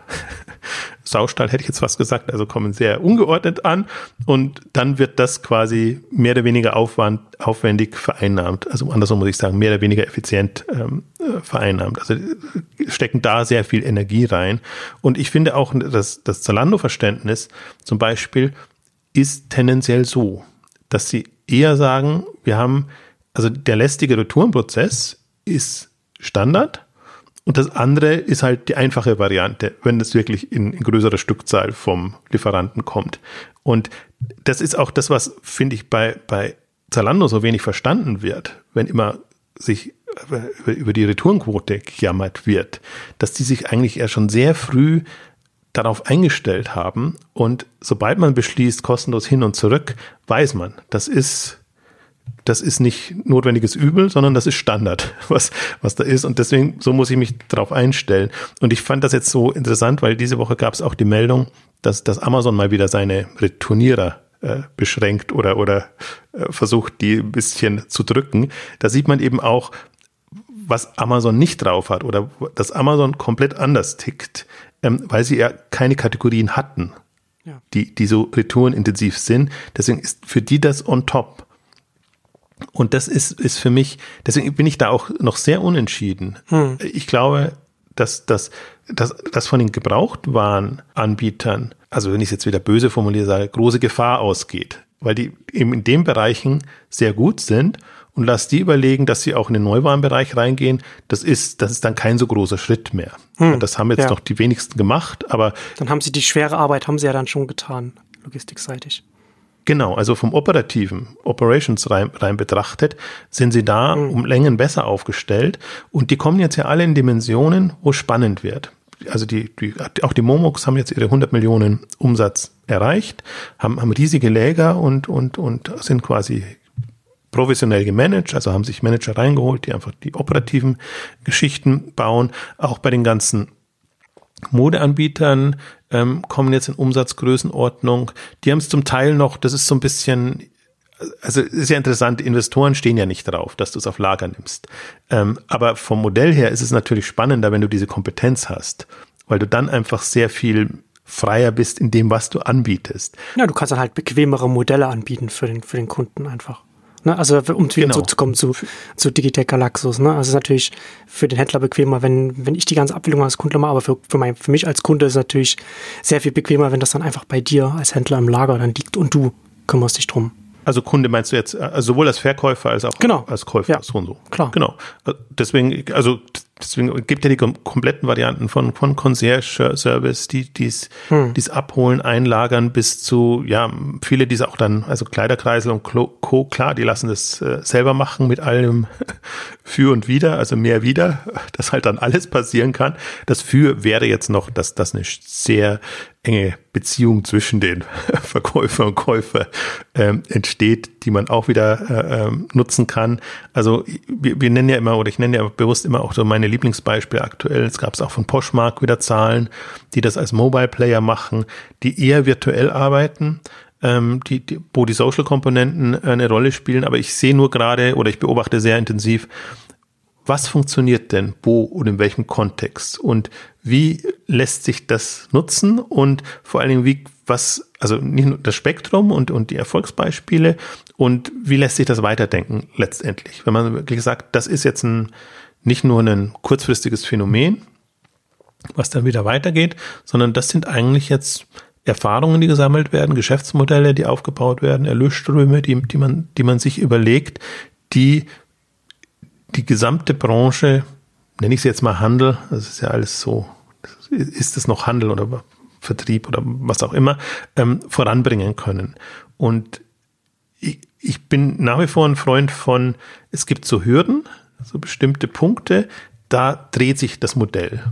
Saustall, hätte ich jetzt was gesagt, also kommen sehr ungeordnet an und dann wird das quasi mehr oder weniger Aufwand, aufwendig vereinnahmt. Also andersrum muss ich sagen, mehr oder weniger effizient ähm, äh, vereinnahmt. Also stecken da sehr viel Energie rein. Und ich finde auch, dass das Zalando-Verständnis zum Beispiel ist tendenziell so, dass sie eher sagen, wir haben also der lästige Retourenprozess ist Standard und das andere ist halt die einfache Variante, wenn es wirklich in, in größerer Stückzahl vom Lieferanten kommt. Und das ist auch das, was, finde ich, bei, bei Zalando so wenig verstanden wird, wenn immer sich über, die Retourenquote gejammert wird, dass die sich eigentlich ja schon sehr früh darauf eingestellt haben und sobald man beschließt, kostenlos hin und zurück, weiß man, das ist das ist nicht notwendiges Übel, sondern das ist Standard, was, was da ist. Und deswegen, so muss ich mich darauf einstellen. Und ich fand das jetzt so interessant, weil diese Woche gab es auch die Meldung, dass, dass Amazon mal wieder seine Returnierer äh, beschränkt oder, oder äh, versucht, die ein bisschen zu drücken. Da sieht man eben auch, was Amazon nicht drauf hat oder dass Amazon komplett anders tickt, ähm, weil sie ja keine Kategorien hatten, ja. die, die so retourenintensiv sind. Deswegen ist für die das on top. Und das ist, ist für mich, deswegen bin ich da auch noch sehr unentschieden. Hm. Ich glaube, dass, dass, dass, dass von den Gebrauchtwarenanbietern, also wenn ich es jetzt wieder böse formuliere, sage, große Gefahr ausgeht, weil die eben in den Bereichen sehr gut sind und lass die überlegen, dass sie auch in den Neuwarenbereich reingehen, das ist, das ist dann kein so großer Schritt mehr. Hm, das haben jetzt ja. noch die wenigsten gemacht, aber. Dann haben sie die schwere Arbeit, haben sie ja dann schon getan, logistikseitig. Genau, also vom operativen Operations rein, rein betrachtet, sind sie da mhm. um Längen besser aufgestellt und die kommen jetzt ja alle in Dimensionen, wo spannend wird. Also die, die auch die Momox haben jetzt ihre 100 Millionen Umsatz erreicht, haben, haben riesige Läger und, und, und sind quasi professionell gemanagt, also haben sich Manager reingeholt, die einfach die operativen Geschichten bauen. Auch bei den ganzen Modeanbietern ähm, kommen jetzt in Umsatzgrößenordnung. Die haben es zum Teil noch, das ist so ein bisschen, also ist ja interessant, Investoren stehen ja nicht drauf, dass du es auf Lager nimmst. Ähm, aber vom Modell her ist es natürlich spannender, wenn du diese Kompetenz hast, weil du dann einfach sehr viel freier bist in dem, was du anbietest. Ja, du kannst dann halt bequemere Modelle anbieten für den, für den Kunden einfach. Ne? Also um wieder genau. zurückzukommen zu, zu Digitech Galaxus. Ne? Also es ist natürlich für den Händler bequemer, wenn, wenn ich die ganze Abbildung als Kunde mache, aber für, für, mein, für mich als Kunde ist es natürlich sehr viel bequemer, wenn das dann einfach bei dir als Händler im Lager dann liegt und du kümmerst dich drum. Also Kunde meinst du jetzt, also sowohl als Verkäufer als auch genau. als Käufer, ja. so und so. Klar. Genau. Deswegen, also deswegen gibt ja die kompletten Varianten von, von Concierge-Service, die dies, hm. dies abholen, einlagern, bis zu, ja, viele diese auch dann, also Kleiderkreisel und Co., klar, die lassen das äh, selber machen mit allem für und wieder, also mehr wieder, dass halt dann alles passieren kann. Das für wäre jetzt noch, dass das eine sehr enge Beziehung zwischen den Verkäufer und Käufer ähm, entsteht, die man auch wieder äh, ähm, nutzen kann. Also wir, wir nennen ja immer, oder ich nenne ja bewusst immer auch so meine Lieblingsbeispiele aktuell. Es gab es auch von Poshmark wieder Zahlen, die das als Mobile Player machen, die eher virtuell arbeiten, ähm, die, die, wo die Social-Komponenten eine Rolle spielen. Aber ich sehe nur gerade oder ich beobachte sehr intensiv, was funktioniert denn wo und in welchem Kontext? Und wie lässt sich das nutzen? Und vor allen Dingen wie was also nicht nur das Spektrum und und die Erfolgsbeispiele? Und wie lässt sich das weiterdenken letztendlich? Wenn man wirklich sagt das ist jetzt ein nicht nur ein kurzfristiges Phänomen was dann wieder weitergeht sondern das sind eigentlich jetzt Erfahrungen, die gesammelt werden, Geschäftsmodelle, die aufgebaut werden, Erlösströme, die, die, man, die man sich überlegt, die die gesamte Branche, nenne ich sie jetzt mal Handel, das ist ja alles so, ist es noch Handel oder Vertrieb oder was auch immer, ähm, voranbringen können. Und ich, ich bin nach wie vor ein Freund von, es gibt so Hürden, so bestimmte Punkte, da dreht sich das Modell.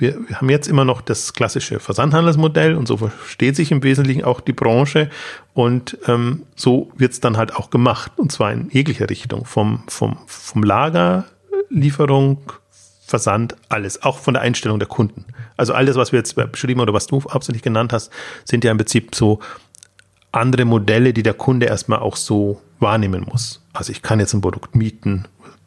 Wir, haben jetzt immer noch das klassische Versandhandelsmodell und so versteht sich im Wesentlichen auch die Branche und ähm, so wird es dann halt auch gemacht und zwar in jeglicher Richtung, vom, vom, vom Lager, Lieferung, Versand, alles, auch von der Einstellung der Kunden. Also alles, was wir jetzt beschrieben oder was du hauptsächlich genannt hast, sind ja im Prinzip so andere Modelle, die der Kunde erstmal auch so wahrnehmen muss. Also ich kann jetzt ein Produkt mieten,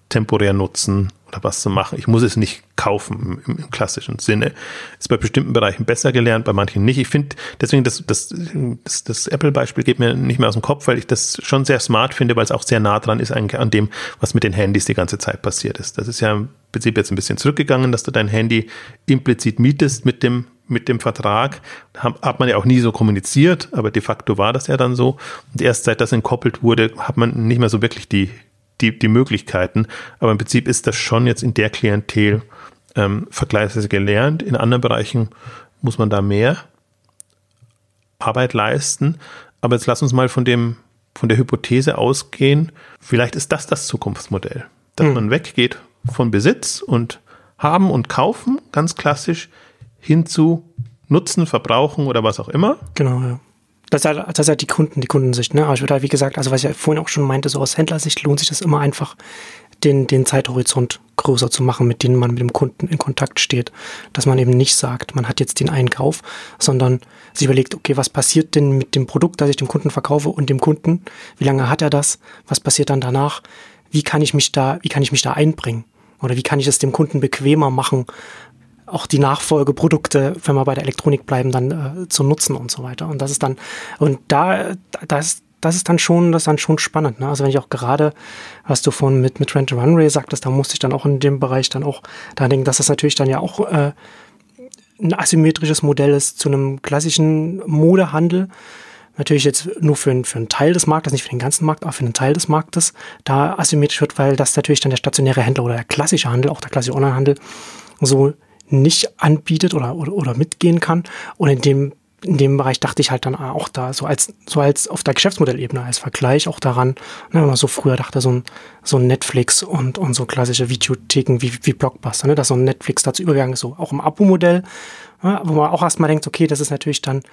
temporär nutzen oder was zu machen. Ich muss es nicht kaufen im, im klassischen Sinne. Ist bei bestimmten Bereichen besser gelernt, bei manchen nicht. Ich finde deswegen das, das, das, das Apple-Beispiel geht mir nicht mehr aus dem Kopf, weil ich das schon sehr smart finde, weil es auch sehr nah dran ist eigentlich an dem, was mit den Handys die ganze Zeit passiert ist. Das ist ja im Prinzip jetzt ein bisschen zurückgegangen, dass du dein Handy implizit mietest mit dem mit dem Vertrag hat man ja auch nie so kommuniziert, aber de facto war das ja dann so. Und erst seit das entkoppelt wurde, hat man nicht mehr so wirklich die die, die Möglichkeiten. Aber im Prinzip ist das schon jetzt in der Klientel ähm, vergleichsweise gelernt. In anderen Bereichen muss man da mehr Arbeit leisten. Aber jetzt lass uns mal von dem, von der Hypothese ausgehen. Vielleicht ist das das Zukunftsmodell, dass hm. man weggeht von Besitz und haben und kaufen, ganz klassisch, hin zu nutzen, verbrauchen oder was auch immer. Genau, ja. Das ist, halt, das ist halt die Kunden, die Kundensicht. Ne? Aber ich würde halt, wie gesagt, also was ich vorhin auch schon meinte, so aus Händlersicht lohnt sich das immer einfach, den, den Zeithorizont größer zu machen, mit denen man mit dem Kunden in Kontakt steht. Dass man eben nicht sagt, man hat jetzt den Einkauf, sondern sich überlegt, okay, was passiert denn mit dem Produkt, das ich dem Kunden verkaufe und dem Kunden? Wie lange hat er das? Was passiert dann danach? Wie kann ich mich da, wie kann ich mich da einbringen? Oder wie kann ich es dem Kunden bequemer machen, auch die Nachfolgeprodukte, wenn wir bei der Elektronik bleiben, dann äh, zu nutzen und so weiter. Und das ist dann, und da, das, das ist dann schon, das ist dann schon spannend. Ne? Also wenn ich auch gerade, was du von mit, mit Rent Runway sagtest, da musste ich dann auch in dem Bereich dann auch da denken, dass das natürlich dann ja auch äh, ein asymmetrisches Modell ist zu einem klassischen Modehandel. Natürlich jetzt nur für, für einen Teil des Marktes, nicht für den ganzen Markt, aber für einen Teil des Marktes da asymmetrisch wird, weil das natürlich dann der stationäre Händler oder der klassische Handel, auch der klassische Onlinehandel, so nicht anbietet oder, oder, oder mitgehen kann. Und in dem, in dem Bereich dachte ich halt dann auch da, so als, so als auf der Geschäftsmodellebene als Vergleich auch daran, ne, wenn man so früher dachte, so ein, so ein Netflix und, und so klassische Videotheken wie, wie Blockbuster, ne, dass so ein Netflix dazu übergegangen ist, so auch im Abo-Modell, ne, wo man auch erstmal denkt, okay, das ist natürlich dann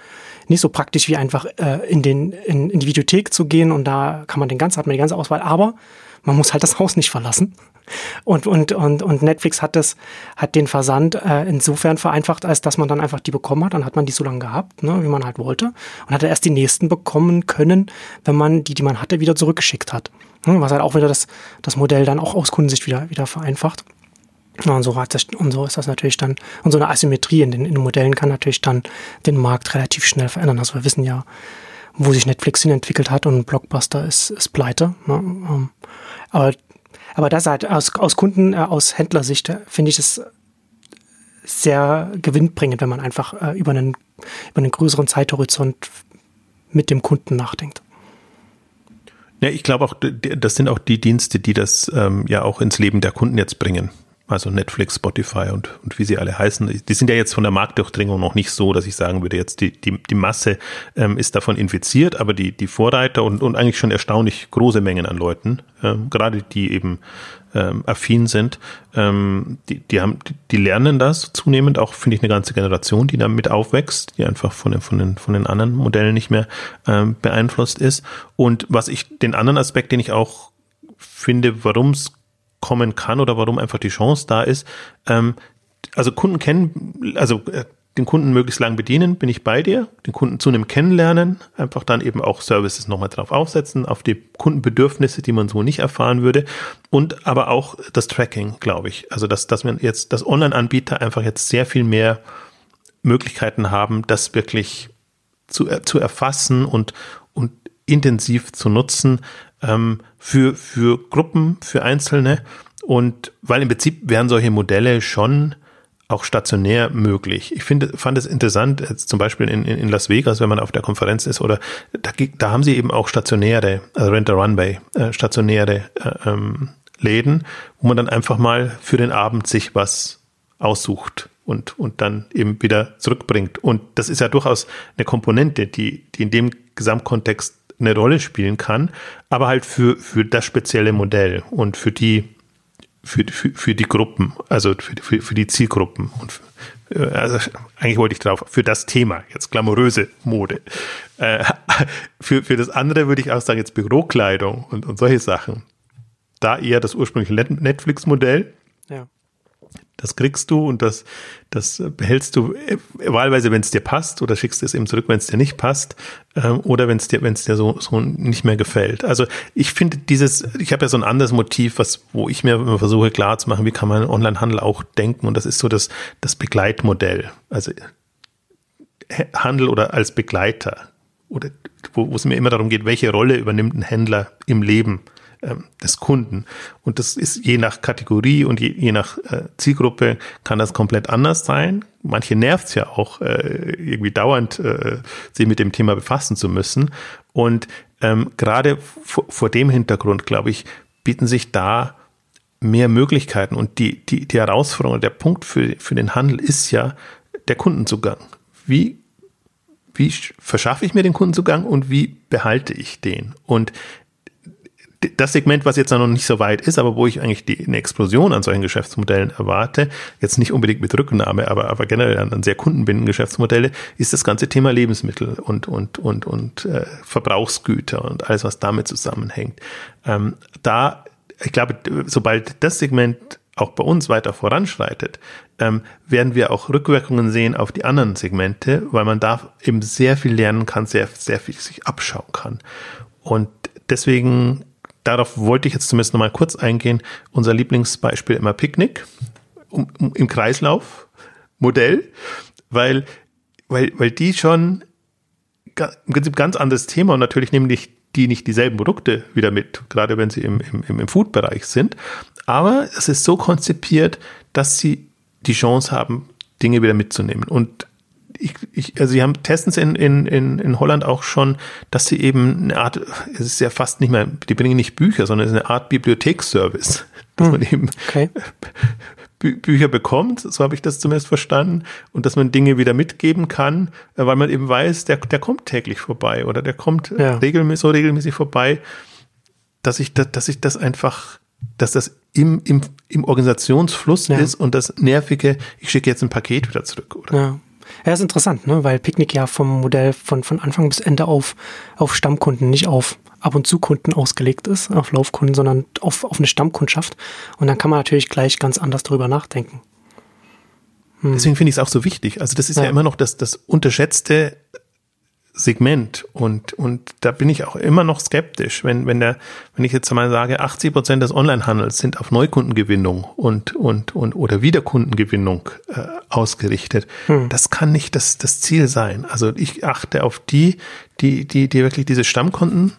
nicht so praktisch wie einfach äh, in, den, in, in die Videothek zu gehen und da kann man den ganzen, hat man die ganze Auswahl, aber man muss halt das Haus nicht verlassen. Und, und, und, und Netflix hat das, hat den Versand äh, insofern vereinfacht, als dass man dann einfach die bekommen hat. Dann hat man die so lange gehabt, ne, wie man halt wollte. Und hat erst die nächsten bekommen können, wenn man die, die man hatte, wieder zurückgeschickt hat. Ne, was halt auch wieder das, das Modell dann auch aus Kundensicht wieder, wieder vereinfacht. Und so, hat das, und so ist das natürlich dann, und so eine Asymmetrie in den, in den Modellen kann natürlich dann den Markt relativ schnell verändern. Also wir wissen ja, wo sich Netflix hin entwickelt hat und Blockbuster ist, ist pleite. Ne? Aber aber das halt aus, aus Kunden, äh, aus Händlersicht äh, finde ich es sehr gewinnbringend, wenn man einfach äh, über, einen, über einen größeren Zeithorizont mit dem Kunden nachdenkt. Ja, ich glaube auch, das sind auch die Dienste, die das ähm, ja auch ins Leben der Kunden jetzt bringen. Also Netflix, Spotify und, und wie sie alle heißen, die sind ja jetzt von der Marktdurchdringung noch nicht so, dass ich sagen würde, jetzt die, die, die Masse ähm, ist davon infiziert, aber die, die Vorreiter und, und eigentlich schon erstaunlich große Mengen an Leuten, ähm, gerade die eben ähm, affin sind, ähm, die, die, haben, die, die lernen das zunehmend, auch finde ich eine ganze Generation, die damit aufwächst, die einfach von den, von den, von den anderen Modellen nicht mehr ähm, beeinflusst ist. Und was ich, den anderen Aspekt, den ich auch finde, warum es kommen kann oder warum einfach die Chance da ist. Ähm, also Kunden kennen, also äh, den Kunden möglichst lang bedienen, bin ich bei dir, den Kunden zunehmend kennenlernen, einfach dann eben auch Services nochmal drauf aufsetzen, auf die Kundenbedürfnisse, die man so nicht erfahren würde und aber auch das Tracking, glaube ich. Also dass, dass man jetzt, dass Online-Anbieter einfach jetzt sehr viel mehr Möglichkeiten haben, das wirklich zu, zu erfassen und intensiv zu nutzen, ähm, für, für Gruppen, für Einzelne. Und weil im Prinzip wären solche Modelle schon auch stationär möglich. Ich finde, fand es interessant, jetzt zum Beispiel in, in, Las Vegas, wenn man auf der Konferenz ist, oder da, da haben sie eben auch stationäre, also Rent a Runway, äh, stationäre äh, ähm, Läden, wo man dann einfach mal für den Abend sich was aussucht und, und dann eben wieder zurückbringt. Und das ist ja durchaus eine Komponente, die, die in dem Gesamtkontext eine Rolle spielen kann, aber halt für, für das spezielle Modell und für die, für, für, für die Gruppen, also für, für, für die Zielgruppen und äh, also eigentlich wollte ich drauf, für das Thema, jetzt glamouröse Mode. Äh, für, für das andere würde ich auch sagen, jetzt Bürokleidung und, und solche Sachen. Da eher das ursprüngliche Netflix-Modell. Ja. Das kriegst du und das, das behältst du wahlweise, wenn es dir passt, oder schickst es eben zurück, wenn es dir nicht passt, ähm, oder wenn es dir, wenn dir so, so nicht mehr gefällt. Also ich finde dieses, ich habe ja so ein anderes Motiv, was, wo ich mir immer versuche klarzumachen, wie kann man Onlinehandel auch denken, und das ist so das, das Begleitmodell. Also Handel oder als Begleiter. Oder wo, wo es mir immer darum geht, welche Rolle übernimmt ein Händler im Leben ähm, des Kunden. Und das ist je nach Kategorie und je, je nach äh, Zielgruppe kann das komplett anders sein. Manche nervt es ja auch, äh, irgendwie dauernd äh, sich mit dem Thema befassen zu müssen. Und ähm, gerade vor dem Hintergrund, glaube ich, bieten sich da mehr Möglichkeiten. Und die, die, die Herausforderung, der Punkt für, für den Handel ist ja der Kundenzugang. Wie wie verschaffe ich mir den Kundenzugang und wie behalte ich den? Und das Segment, was jetzt noch nicht so weit ist, aber wo ich eigentlich die, eine Explosion an solchen Geschäftsmodellen erwarte, jetzt nicht unbedingt mit Rücknahme, aber, aber generell an, an sehr kundenbindenden Geschäftsmodelle, ist das ganze Thema Lebensmittel und, und, und, und äh, Verbrauchsgüter und alles, was damit zusammenhängt. Ähm, da, ich glaube, sobald das Segment auch bei uns weiter voranschreitet, ähm, werden wir auch Rückwirkungen sehen auf die anderen Segmente, weil man da eben sehr viel lernen kann, sehr, sehr viel sich abschauen kann. Und deswegen darauf wollte ich jetzt zumindest noch mal kurz eingehen. Unser Lieblingsbeispiel immer Picknick um, um, im Kreislaufmodell, weil, weil, weil die schon im Prinzip ganz anderes Thema und natürlich nehmen die, die nicht dieselben Produkte wieder mit, gerade wenn sie im, im, im Food-Bereich sind. Aber es ist so konzipiert, dass sie die Chance haben, Dinge wieder mitzunehmen. Und ich, ich, also sie haben testen es in, in, in, in Holland auch schon, dass sie eben eine Art, es ist ja fast nicht mehr, die bringen nicht Bücher, sondern es ist eine Art Bibliotheksservice, dass hm. man eben okay. Bü Bücher bekommt, so habe ich das zumindest verstanden, und dass man Dinge wieder mitgeben kann, äh, weil man eben weiß, der, der kommt täglich vorbei oder der kommt ja. regelmäßig, so regelmäßig vorbei, dass ich, das, dass ich das einfach, dass das im, im, im Organisationsfluss ja. ist und das Nervige, ich schicke jetzt ein Paket wieder zurück, oder? Ja. Ja, ist interessant, ne? weil Picknick ja vom Modell von, von Anfang bis Ende auf, auf Stammkunden, nicht auf ab und zu Kunden ausgelegt ist, auf Laufkunden, sondern auf, auf eine Stammkundschaft. Und dann kann man natürlich gleich ganz anders darüber nachdenken. Hm. Deswegen finde ich es auch so wichtig. Also das ist ja, ja immer noch das, das unterschätzte Segment und, und da bin ich auch immer noch skeptisch, wenn, wenn der, wenn ich jetzt mal sage, 80 Prozent des Onlinehandels sind auf Neukundengewinnung und, und, und, oder Wiederkundengewinnung äh, ausgerichtet. Hm. Das kann nicht das, das Ziel sein. Also ich achte auf die, die, die, die wirklich diese Stammkunden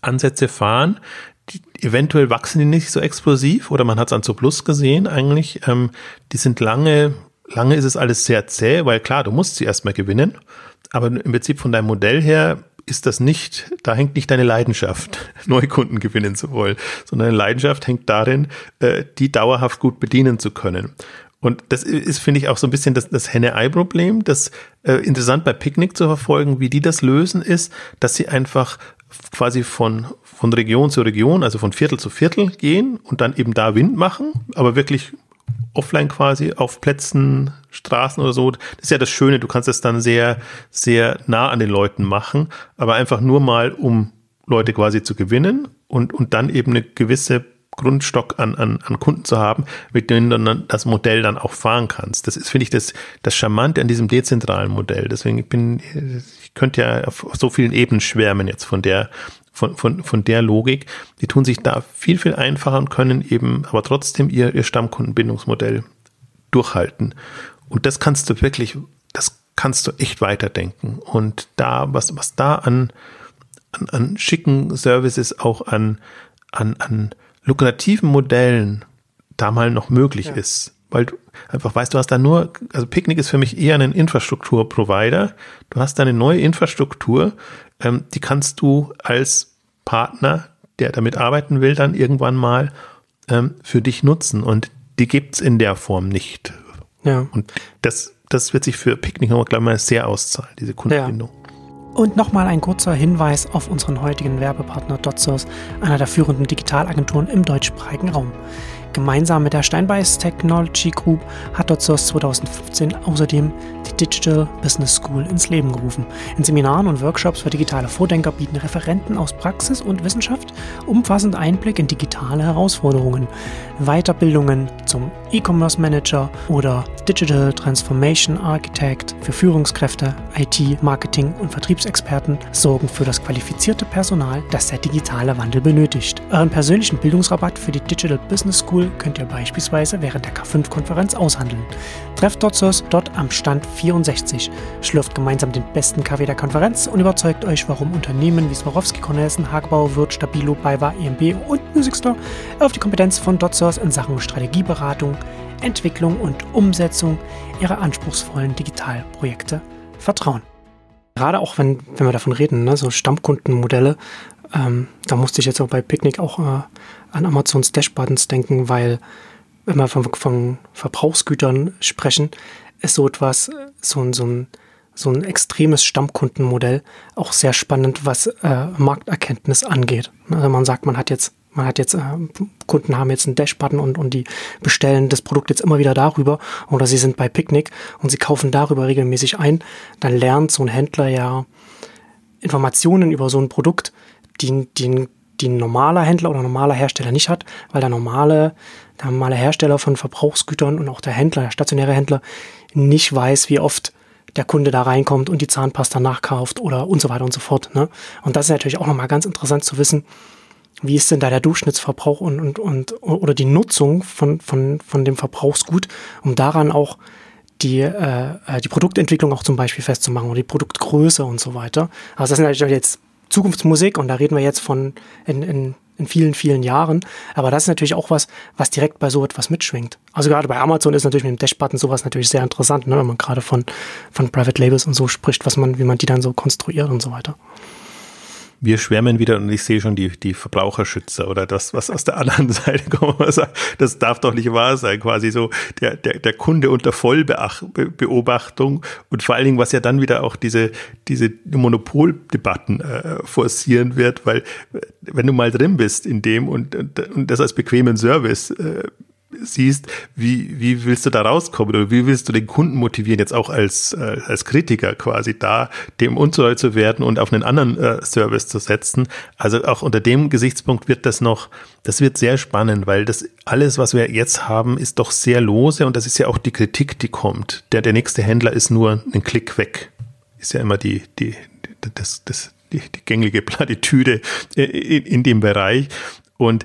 Ansätze fahren, die, eventuell wachsen die nicht so explosiv oder man hat es an zu Plus gesehen eigentlich. Ähm, die sind lange, lange ist es alles sehr zäh, weil klar, du musst sie erstmal gewinnen aber im Prinzip von deinem Modell her ist das nicht, da hängt nicht deine Leidenschaft, Neukunden gewinnen zu wollen, sondern deine Leidenschaft hängt darin, äh, die dauerhaft gut bedienen zu können. Und das ist, finde ich, auch so ein bisschen das, das Henne-Ei-Problem. Das äh, interessant bei Picknick zu verfolgen, wie die das lösen, ist, dass sie einfach quasi von, von Region zu Region, also von Viertel zu Viertel gehen und dann eben da Wind machen, aber wirklich offline quasi auf Plätzen, Straßen oder so. Das ist ja das Schöne, du kannst es dann sehr, sehr nah an den Leuten machen, aber einfach nur mal, um Leute quasi zu gewinnen und, und dann eben eine gewisse Grundstock an, an, an Kunden zu haben, mit denen du dann das Modell dann auch fahren kannst. Das ist, finde ich, das, das Charmante an diesem dezentralen Modell. Deswegen ich bin, ich könnte ja auf so vielen Ebenen schwärmen jetzt von der, von, von, von der Logik. Die tun sich da viel, viel einfacher und können eben aber trotzdem ihr, ihr Stammkundenbindungsmodell durchhalten. Und das kannst du wirklich, das kannst du echt weiterdenken. Und da, was, was da an, an, an schicken Services auch an, an, an lukrativen Modellen da mal noch möglich ja. ist. Weil du einfach weißt, du hast da nur, also Picknick ist für mich eher ein Infrastrukturprovider. Du hast da eine neue Infrastruktur, ähm, die kannst du als Partner, der damit arbeiten will, dann irgendwann mal ähm, für dich nutzen. Und die gibt's in der Form nicht. Ja. Und das, das wird sich für Picknick noch, glaube ich, mal sehr auszahlen, diese Kundenbindung. Ja. Und nochmal ein kurzer Hinweis auf unseren heutigen Werbepartner DotSource, einer der führenden Digitalagenturen im deutschsprachigen Raum. Gemeinsam mit der Steinbeiß Technology Group hat DotSource 2015 außerdem die Digital Business School ins Leben gerufen. In Seminaren und Workshops für digitale Vordenker bieten Referenten aus Praxis und Wissenschaft umfassend Einblick in digitale Herausforderungen. Weiterbildungen zum E-Commerce Manager oder Digital Transformation Architect für Führungskräfte, IT, Marketing und Vertriebsexperten sorgen für das qualifizierte Personal, das der digitale Wandel benötigt. Euren persönlichen Bildungsrabatt für die Digital Business School könnt ihr beispielsweise während der K5-Konferenz aushandeln. Trefft dort dort am Stand 64, schlürft gemeinsam den besten Kaffee der Konferenz und überzeugt euch, warum Unternehmen wie Swarovski, Cornelsen, Hagebauer, Wirt, Stabilo, BayWa, EMB und Musicstore auf die Kompetenz von dort Source in Sachen Strategieberatung, Entwicklung und Umsetzung ihrer anspruchsvollen Digitalprojekte vertrauen. Gerade auch wenn, wenn wir davon reden, ne, so Stammkundenmodelle, ähm, da musste ich jetzt auch bei Picnic auch äh, an Amazons Dashbuttons denken, weil wenn wir von, von Verbrauchsgütern sprechen, ist so etwas, so ein, so ein, so ein extremes Stammkundenmodell auch sehr spannend, was äh, Markterkenntnis angeht. Also man sagt, man hat jetzt man hat jetzt, äh, Kunden haben jetzt einen Dash-Button und, und die bestellen das Produkt jetzt immer wieder darüber oder sie sind bei Picknick und sie kaufen darüber regelmäßig ein, dann lernt so ein Händler ja Informationen über so ein Produkt, die, die, die ein normaler Händler oder ein normaler Hersteller nicht hat, weil der normale, der normale Hersteller von Verbrauchsgütern und auch der Händler, der stationäre Händler, nicht weiß, wie oft der Kunde da reinkommt und die Zahnpasta nachkauft oder und so weiter und so fort. Ne? Und das ist natürlich auch nochmal ganz interessant zu wissen, wie ist denn da der Durchschnittsverbrauch und, und, und oder die Nutzung von, von, von dem Verbrauchsgut, um daran auch die, äh, äh, die Produktentwicklung auch zum Beispiel festzumachen oder die Produktgröße und so weiter. Also das sind natürlich jetzt Zukunftsmusik und da reden wir jetzt von in, in, in vielen, vielen Jahren. Aber das ist natürlich auch was, was direkt bei so etwas mitschwingt. Also gerade bei Amazon ist natürlich mit dem Dash-Button sowas natürlich sehr interessant, ne? wenn man gerade von, von Private Labels und so spricht, was man, wie man die dann so konstruiert und so weiter wir schwärmen wieder und ich sehe schon die, die Verbraucherschützer oder das, was aus der anderen Seite kommt. Das darf doch nicht wahr sein, quasi so der, der, der Kunde unter Vollbeobachtung und vor allen Dingen, was ja dann wieder auch diese, diese Monopoldebatten äh, forcieren wird, weil wenn du mal drin bist in dem und, und, und das als bequemen Service äh, siehst, wie, wie willst du da rauskommen oder wie willst du den Kunden motivieren, jetzt auch als, äh, als Kritiker quasi da, dem untreu zu werden und auf einen anderen äh, Service zu setzen. Also auch unter dem Gesichtspunkt wird das noch, das wird sehr spannend, weil das alles, was wir jetzt haben, ist doch sehr lose und das ist ja auch die Kritik, die kommt. Der, der nächste Händler ist nur ein Klick weg. Ist ja immer die, die, das, das, die, die gängige Plattitüde in, in dem Bereich. Und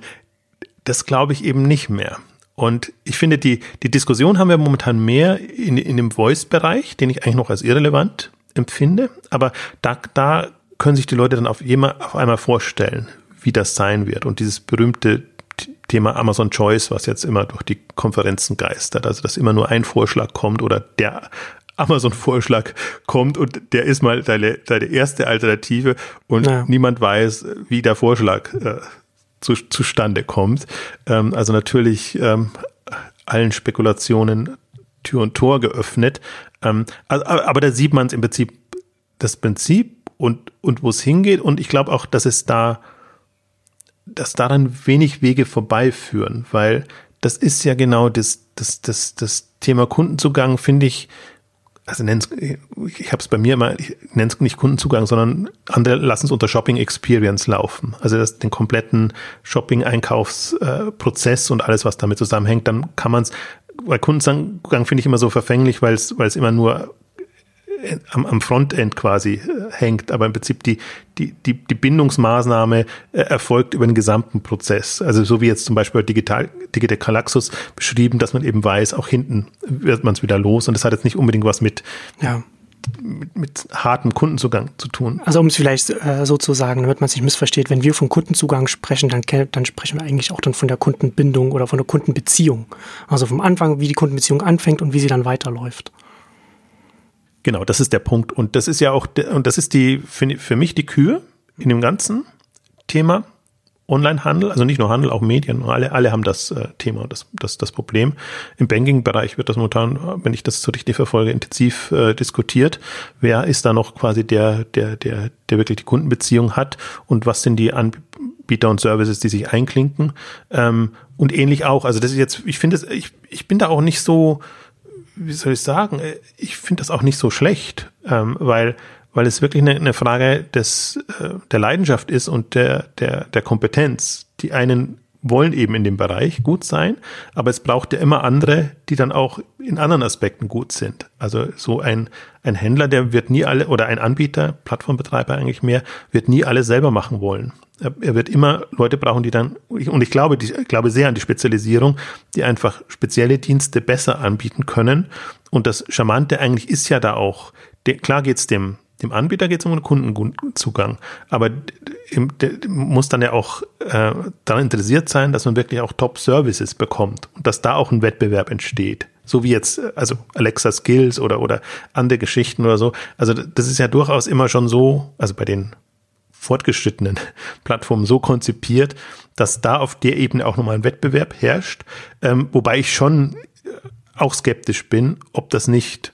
das glaube ich eben nicht mehr. Und ich finde, die, die Diskussion haben wir momentan mehr in, in dem Voice-Bereich, den ich eigentlich noch als irrelevant empfinde. Aber da, da können sich die Leute dann auf, jemand, auf einmal vorstellen, wie das sein wird. Und dieses berühmte Thema Amazon Choice, was jetzt immer durch die Konferenzen geistert, also dass immer nur ein Vorschlag kommt oder der Amazon-Vorschlag kommt und der ist mal deine, deine erste Alternative und naja. niemand weiß, wie der Vorschlag äh, zu, zustande kommt. Ähm, also natürlich ähm, allen Spekulationen Tür und Tor geöffnet. Ähm, aber, aber da sieht man es im Prinzip, das Prinzip und, und wo es hingeht. Und ich glaube auch, dass es da, dass daran wenig Wege vorbeiführen, weil das ist ja genau das, das, das, das Thema Kundenzugang, finde ich, also nenn's, ich habe es bei mir immer, ich nenne es nicht Kundenzugang, sondern andere lassen es unter Shopping Experience laufen. Also das, den kompletten Shopping-Einkaufsprozess äh, und alles, was damit zusammenhängt, dann kann man es, weil Kundenzugang finde ich immer so verfänglich, weil es, weil es immer nur am, am Frontend quasi äh, hängt, aber im Prinzip die, die, die, die Bindungsmaßnahme äh, erfolgt über den gesamten Prozess. Also so wie jetzt zum Beispiel Digital, Digital Galaxus beschrieben, dass man eben weiß, auch hinten wird man es wieder los und das hat jetzt nicht unbedingt was mit, ja. mit, mit hartem Kundenzugang zu tun. Also um es vielleicht äh, so zu sagen, damit man sich missversteht, wenn wir von Kundenzugang sprechen, dann, dann sprechen wir eigentlich auch dann von der Kundenbindung oder von der Kundenbeziehung. Also vom Anfang, wie die Kundenbeziehung anfängt und wie sie dann weiterläuft. Genau, das ist der Punkt. Und das ist ja auch, und das ist die, für, für mich die Kür in dem ganzen Thema Onlinehandel, also nicht nur Handel, auch Medien, alle, alle haben das äh, Thema, das, das, das Problem. Im Banking-Bereich wird das momentan, wenn ich das so richtig verfolge, intensiv äh, diskutiert. Wer ist da noch quasi der, der, der, der wirklich die Kundenbeziehung hat und was sind die Anbieter und Services, die sich einklinken? Ähm, und ähnlich auch. Also das ist jetzt, ich finde, ich, ich bin da auch nicht so, wie soll ich sagen, äh, ich finde das auch nicht so schlecht, ähm, weil, weil es wirklich eine, eine Frage des, äh, der Leidenschaft ist und der, der, der Kompetenz. Die einen wollen eben in dem Bereich gut sein, aber es braucht ja immer andere, die dann auch in anderen Aspekten gut sind. Also so ein, ein Händler, der wird nie alle, oder ein Anbieter, Plattformbetreiber eigentlich mehr, wird nie alles selber machen wollen. Er wird immer Leute brauchen, die dann, und ich glaube, ich glaube sehr an die Spezialisierung, die einfach spezielle Dienste besser anbieten können. Und das Charmante eigentlich ist ja da auch, der, klar geht's dem, dem Anbieter geht es um einen Kundenzugang, aber muss dann ja auch äh, daran interessiert sein, dass man wirklich auch Top-Services bekommt und dass da auch ein Wettbewerb entsteht. So wie jetzt, also Alexa Skills oder, oder andere Geschichten oder so. Also das ist ja durchaus immer schon so, also bei den fortgeschrittenen Plattformen so konzipiert, dass da auf der Ebene auch nochmal ein Wettbewerb herrscht. Ähm, wobei ich schon äh, auch skeptisch bin, ob das nicht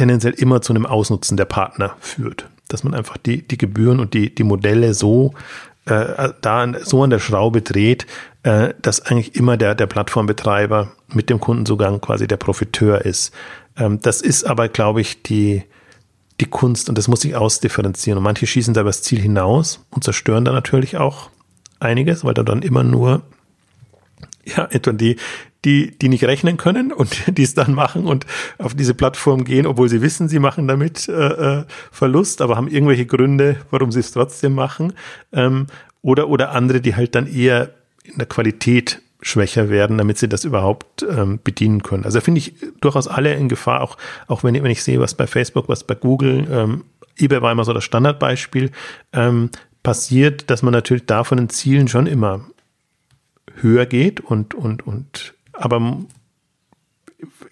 tendenziell immer zu einem Ausnutzen der Partner führt. Dass man einfach die, die Gebühren und die, die Modelle so äh, da so an der Schraube dreht, äh, dass eigentlich immer der, der Plattformbetreiber mit dem Kundenzugang quasi der Profiteur ist. Ähm, das ist aber, glaube ich, die, die Kunst und das muss sich ausdifferenzieren. Und manche schießen da das Ziel hinaus und zerstören da natürlich auch einiges, weil da dann immer nur ja, etwa die, die, die nicht rechnen können und die es dann machen und auf diese Plattform gehen, obwohl sie wissen, sie machen damit äh, äh, Verlust, aber haben irgendwelche Gründe, warum sie es trotzdem machen. Ähm, oder, oder andere, die halt dann eher in der Qualität schwächer werden, damit sie das überhaupt ähm, bedienen können. Also finde ich durchaus alle in Gefahr, auch, auch wenn, ich, wenn ich sehe, was bei Facebook, was bei Google, ähm, eBay war immer so das Standardbeispiel, ähm, passiert, dass man natürlich da von den Zielen schon immer höher geht und, und, und, aber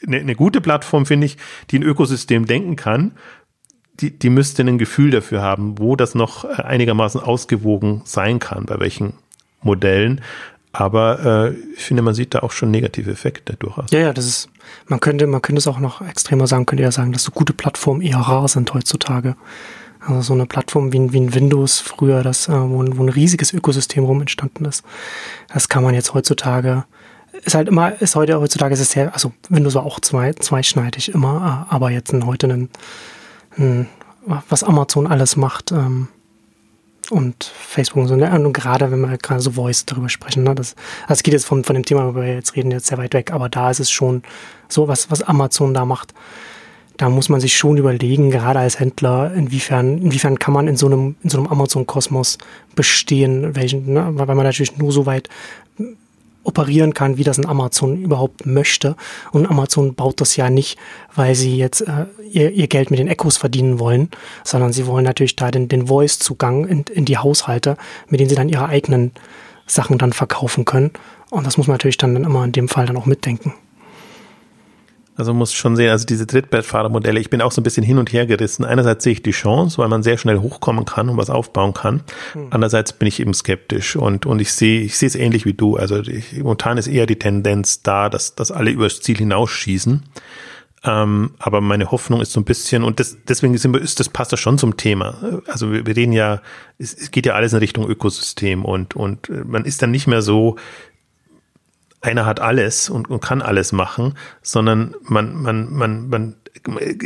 eine, eine gute Plattform, finde ich, die ein Ökosystem denken kann, die, die müsste ein Gefühl dafür haben, wo das noch einigermaßen ausgewogen sein kann, bei welchen Modellen. Aber äh, ich finde, man sieht da auch schon negative Effekte durchaus. Ja, ja, das ist, man könnte, man könnte es auch noch extremer sagen, könnte ja sagen, dass so gute Plattformen eher rar sind heutzutage. Also so eine Plattform wie, wie ein Windows früher, das, äh, wo, wo ein riesiges Ökosystem rum entstanden ist. Das kann man jetzt heutzutage, ist halt immer, ist heute, heutzutage ist es sehr, also Windows war auch zwei, zweischneidig immer, äh, aber jetzt heute ein, ein, was Amazon alles macht, ähm, und Facebook und so. Und gerade wenn wir gerade so Voice darüber sprechen, ne? das, das geht jetzt von, von dem Thema, worüber wir jetzt reden, jetzt sehr weit weg, aber da ist es schon so, was, was Amazon da macht. Da muss man sich schon überlegen, gerade als Händler, inwiefern, inwiefern kann man in so einem, in so einem Amazon-Kosmos bestehen, welchen, ne? weil man natürlich nur so weit operieren kann, wie das ein Amazon überhaupt möchte. Und Amazon baut das ja nicht, weil sie jetzt äh, ihr, ihr, Geld mit den Echos verdienen wollen, sondern sie wollen natürlich da den, den Voice-Zugang in, in die Haushalte, mit denen sie dann ihre eigenen Sachen dann verkaufen können. Und das muss man natürlich dann immer in dem Fall dann auch mitdenken. Also muss schon sehen, also diese Trittbrettfahrermodelle, ich bin auch so ein bisschen hin und her gerissen. Einerseits sehe ich die Chance, weil man sehr schnell hochkommen kann und was aufbauen kann. Hm. Andererseits bin ich eben skeptisch und, und ich sehe, ich sehe es ähnlich wie du. Also ich, momentan ist eher die Tendenz da, dass, dass alle übers Ziel hinausschießen. Ähm, aber meine Hoffnung ist so ein bisschen, und das, deswegen sind wir, ist das passt das schon zum Thema. Also wir, wir reden ja, es, es geht ja alles in Richtung Ökosystem und, und man ist dann nicht mehr so, einer hat alles und, und kann alles machen, sondern man, man, man, man,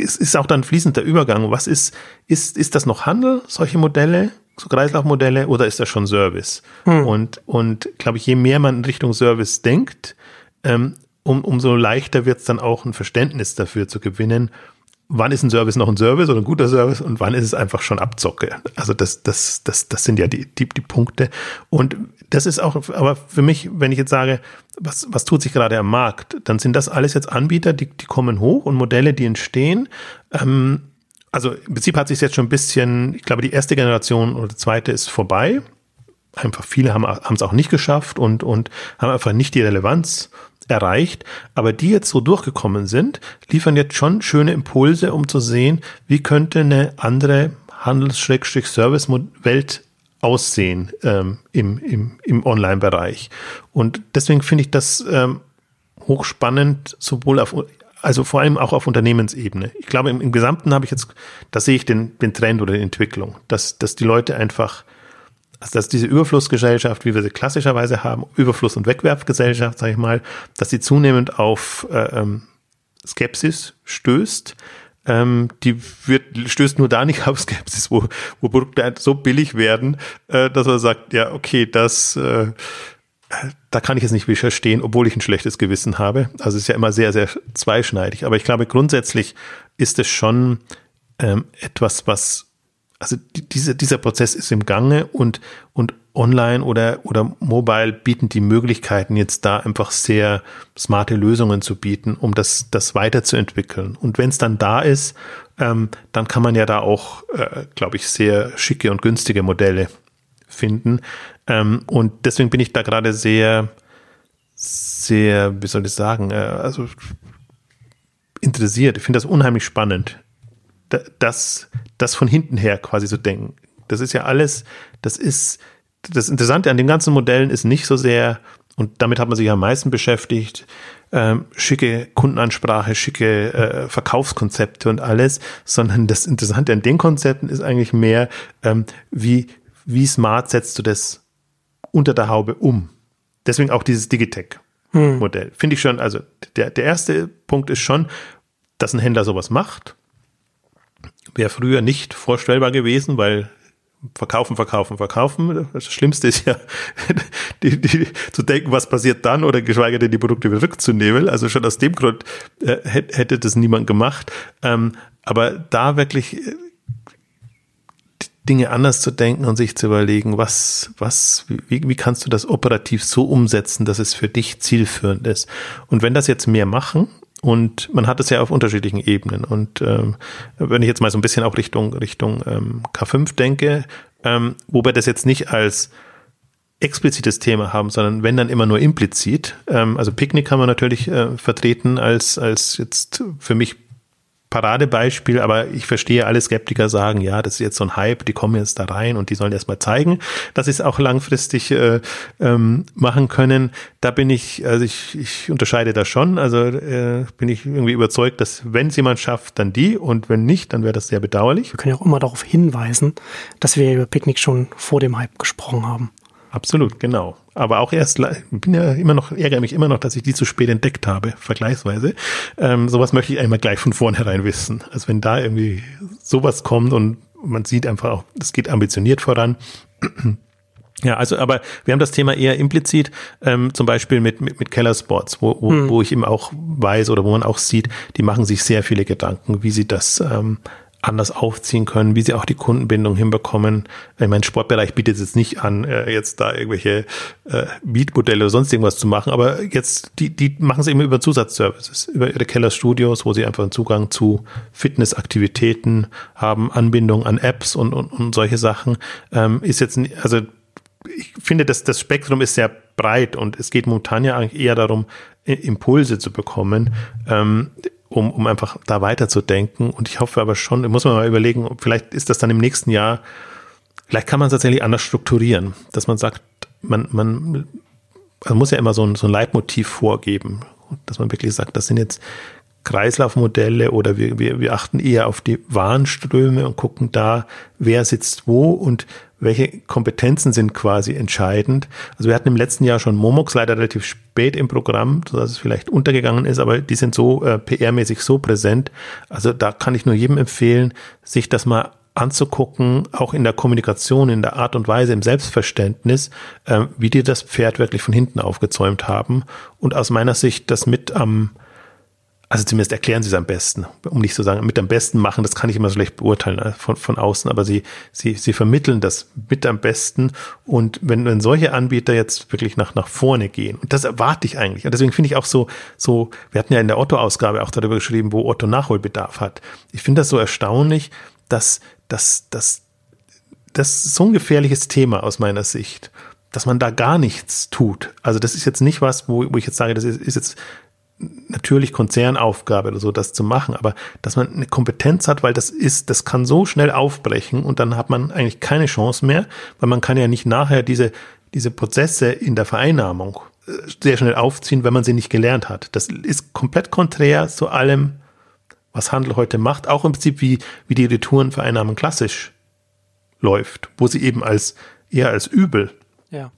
es ist auch dann fließend der Übergang. Was ist, ist, ist das noch Handel, solche Modelle, so Kreislaufmodelle, oder ist das schon Service? Hm. Und, und glaube ich, je mehr man in Richtung Service denkt, ähm, um, umso leichter wird es dann auch ein Verständnis dafür zu gewinnen, wann ist ein Service noch ein Service oder ein guter Service und wann ist es einfach schon Abzocke. Also das, das, das, das sind ja die, die, die Punkte. Und das ist auch, aber für mich, wenn ich jetzt sage, was, was tut sich gerade am Markt, dann sind das alles jetzt Anbieter, die, die kommen hoch und Modelle, die entstehen. Ähm, also im Prinzip hat sich jetzt schon ein bisschen, ich glaube, die erste Generation oder die zweite ist vorbei. Einfach viele haben es auch nicht geschafft und, und haben einfach nicht die Relevanz erreicht, aber die jetzt so durchgekommen sind, liefern jetzt schon schöne Impulse, um zu sehen, wie könnte eine andere Handels-Service-Welt aussehen ähm, im, im, im Online-Bereich. Und deswegen finde ich das ähm, hochspannend, sowohl auf, also vor allem auch auf Unternehmensebene. Ich glaube, im, im Gesamten habe ich jetzt, da sehe ich den, den Trend oder die Entwicklung, dass, dass die Leute einfach also dass diese Überflussgesellschaft, wie wir sie klassischerweise haben, Überfluss- und Wegwerfgesellschaft, sage ich mal, dass sie zunehmend auf äh, ähm, Skepsis stößt. Ähm, die wird, stößt nur da nicht auf Skepsis, wo, wo Produkte halt so billig werden, äh, dass man sagt, ja, okay, das, äh, da kann ich es nicht verstehen, obwohl ich ein schlechtes Gewissen habe. Also es ist ja immer sehr, sehr zweischneidig. Aber ich glaube, grundsätzlich ist es schon ähm, etwas, was also diese, dieser Prozess ist im Gange und, und online oder, oder mobile bieten die Möglichkeiten jetzt da einfach sehr smarte Lösungen zu bieten, um das, das weiterzuentwickeln. Und wenn es dann da ist, ähm, dann kann man ja da auch, äh, glaube ich, sehr schicke und günstige Modelle finden. Ähm, und deswegen bin ich da gerade sehr, sehr, wie soll ich sagen, äh, also interessiert. Ich finde das unheimlich spannend, das, das von hinten her quasi zu denken. Das ist ja alles, das ist, das Interessante an den ganzen Modellen ist nicht so sehr, und damit hat man sich am meisten beschäftigt, ähm, schicke Kundenansprache, schicke äh, Verkaufskonzepte und alles, sondern das Interessante an den Konzepten ist eigentlich mehr, ähm, wie, wie smart setzt du das unter der Haube um? Deswegen auch dieses Digitech-Modell. Hm. Finde ich schon, also der, der erste Punkt ist schon, dass ein Händler sowas macht wäre früher nicht vorstellbar gewesen, weil verkaufen, verkaufen, verkaufen. Das Schlimmste ist ja, die, die, zu denken, was passiert dann oder geschweige denn die Produkte wieder rückzunehmen. Also schon aus dem Grund äh, hätte das niemand gemacht. Ähm, aber da wirklich äh, Dinge anders zu denken und sich zu überlegen, was, was, wie, wie kannst du das operativ so umsetzen, dass es für dich zielführend ist. Und wenn das jetzt mehr machen, und man hat es ja auf unterschiedlichen Ebenen. Und ähm, wenn ich jetzt mal so ein bisschen auch Richtung, Richtung ähm, K5 denke, ähm, wobei das jetzt nicht als explizites Thema haben, sondern wenn dann immer nur implizit. Ähm, also Picknick kann man natürlich äh, vertreten als, als jetzt für mich Paradebeispiel, aber ich verstehe alle Skeptiker sagen, ja, das ist jetzt so ein Hype, die kommen jetzt da rein und die sollen erst mal zeigen, dass sie es auch langfristig äh, ähm, machen können. Da bin ich, also ich, ich unterscheide da schon, also äh, bin ich irgendwie überzeugt, dass wenn es jemand schafft, dann die und wenn nicht, dann wäre das sehr bedauerlich. Wir können ja auch immer darauf hinweisen, dass wir über Picknick schon vor dem Hype gesprochen haben. Absolut, genau. Aber auch erst, bin ja immer noch, ärgere mich immer noch, dass ich die zu spät entdeckt habe, vergleichsweise. Ähm, sowas möchte ich einmal gleich von vornherein wissen. Also wenn da irgendwie sowas kommt und man sieht einfach auch, es geht ambitioniert voran. Ja, also aber wir haben das Thema eher implizit, ähm, zum Beispiel mit, mit, mit Keller Sports, wo, wo, hm. wo ich eben auch weiß oder wo man auch sieht, die machen sich sehr viele Gedanken, wie sie das ähm, anders aufziehen können, wie sie auch die Kundenbindung hinbekommen. Ich meine, Sportbereich bietet es jetzt nicht an, äh, jetzt da irgendwelche äh, Mietmodelle oder sonst irgendwas zu machen, aber jetzt, die, die machen es eben über Zusatzservices, über ihre Keller-Studios, wo sie einfach einen Zugang zu Fitnessaktivitäten haben, Anbindung an Apps und, und, und solche Sachen. Ähm, ist jetzt, also ich finde, dass das Spektrum ist sehr breit und es geht momentan ja eigentlich eher darum, Impulse zu bekommen. Ähm, um, um einfach da weiterzudenken. Und ich hoffe aber schon, muss man mal überlegen, vielleicht ist das dann im nächsten Jahr, vielleicht kann man es tatsächlich anders strukturieren, dass man sagt, man, man, man muss ja immer so ein, so ein Leitmotiv vorgeben, dass man wirklich sagt, das sind jetzt Kreislaufmodelle oder wir, wir, wir achten eher auf die Warenströme und gucken da, wer sitzt wo und welche Kompetenzen sind quasi entscheidend. Also wir hatten im letzten Jahr schon Momox leider relativ spät im Programm, sodass es vielleicht untergegangen ist, aber die sind so äh, PR-mäßig so präsent. Also da kann ich nur jedem empfehlen, sich das mal anzugucken, auch in der Kommunikation, in der Art und Weise, im Selbstverständnis, äh, wie die das Pferd wirklich von hinten aufgezäumt haben. Und aus meiner Sicht das mit am also zumindest erklären sie es am besten, um nicht zu sagen, mit am besten machen, das kann ich immer so schlecht beurteilen äh, von, von außen, aber sie, sie, sie vermitteln das mit am besten. Und wenn, wenn solche Anbieter jetzt wirklich nach, nach vorne gehen, und das erwarte ich eigentlich, und deswegen finde ich auch so, so, wir hatten ja in der Otto-Ausgabe auch darüber geschrieben, wo Otto Nachholbedarf hat. Ich finde das so erstaunlich, dass, dass, dass, das ist so ein gefährliches Thema aus meiner Sicht dass man da gar nichts tut. Also das ist jetzt nicht was, wo, wo ich jetzt sage, das ist, ist jetzt natürlich Konzernaufgabe oder so, das zu machen, aber dass man eine Kompetenz hat, weil das ist, das kann so schnell aufbrechen und dann hat man eigentlich keine Chance mehr, weil man kann ja nicht nachher diese, diese Prozesse in der Vereinnahmung äh, sehr schnell aufziehen, wenn man sie nicht gelernt hat. Das ist komplett konträr zu allem, was Handel heute macht, auch im Prinzip wie, wie die Retourenvereinnahmung klassisch läuft, wo sie eben als, eher als Übel ja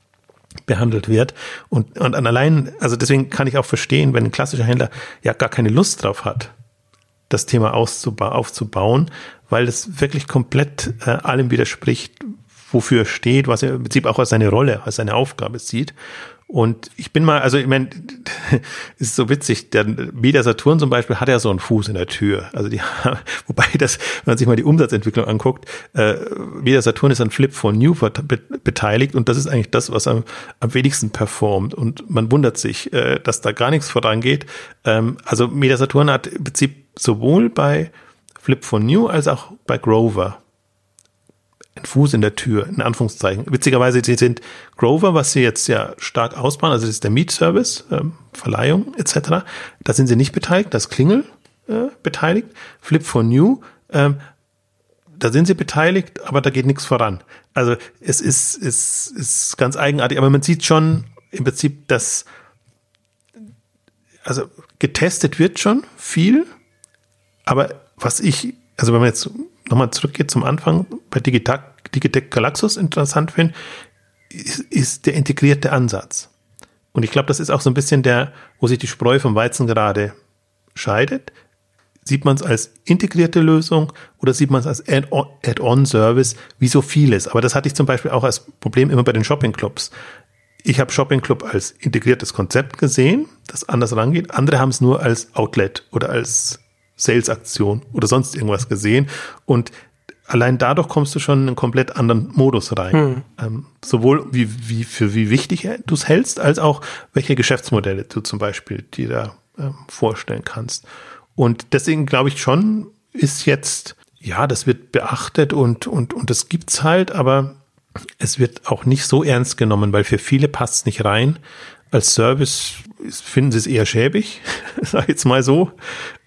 behandelt wird. Und, und allein, also deswegen kann ich auch verstehen, wenn ein klassischer Händler ja gar keine Lust drauf hat, das Thema auszuba aufzubauen, weil es wirklich komplett äh, allem widerspricht, wofür er steht, was er im Prinzip auch als seine Rolle, als seine Aufgabe sieht. Und ich bin mal, also ich meine, ist so witzig, der Media Saturn zum Beispiel hat ja so einen Fuß in der Tür. Also die, wobei das, wenn man sich mal die Umsatzentwicklung anguckt, äh, Media Saturn ist an Flip von New beteiligt und das ist eigentlich das, was am, am wenigsten performt. Und man wundert sich, äh, dass da gar nichts vorangeht. Ähm, also Media Saturn hat im Prinzip sowohl bei Flip von New als auch bei Grover ein Fuß in der Tür, in Anführungszeichen. Witzigerweise, sind Grover, was sie jetzt ja stark ausbauen, also das ist der Mietservice, ähm, Verleihung etc. Da sind sie nicht beteiligt, das Klingel äh, beteiligt. Flip for New, ähm, da sind sie beteiligt, aber da geht nichts voran. Also es ist, es ist ganz eigenartig, aber man sieht schon im Prinzip, dass also getestet wird schon viel, aber was ich, also wenn man jetzt nochmal zurückgeht zum Anfang, bei Digitec, Digitec Galaxus interessant finde, ist, ist der integrierte Ansatz. Und ich glaube, das ist auch so ein bisschen der, wo sich die Spreu vom Weizen gerade scheidet. Sieht man es als integrierte Lösung oder sieht man es als Add-on-Service, wie so vieles? Aber das hatte ich zum Beispiel auch als Problem immer bei den Shopping-Clubs. Ich habe Shopping Club als integriertes Konzept gesehen, das anders rangeht. Andere haben es nur als Outlet oder als Sales-Aktion oder sonst irgendwas gesehen. Und allein dadurch kommst du schon in einen komplett anderen Modus rein. Hm. Ähm, sowohl wie, wie für wie wichtig du es hältst, als auch welche Geschäftsmodelle du zum Beispiel dir da ähm, vorstellen kannst. Und deswegen glaube ich schon, ist jetzt, ja, das wird beachtet und, und, und das gibt's halt, aber es wird auch nicht so ernst genommen, weil für viele passt es nicht rein. Als Service finden sie es eher schäbig, sag ich jetzt mal so.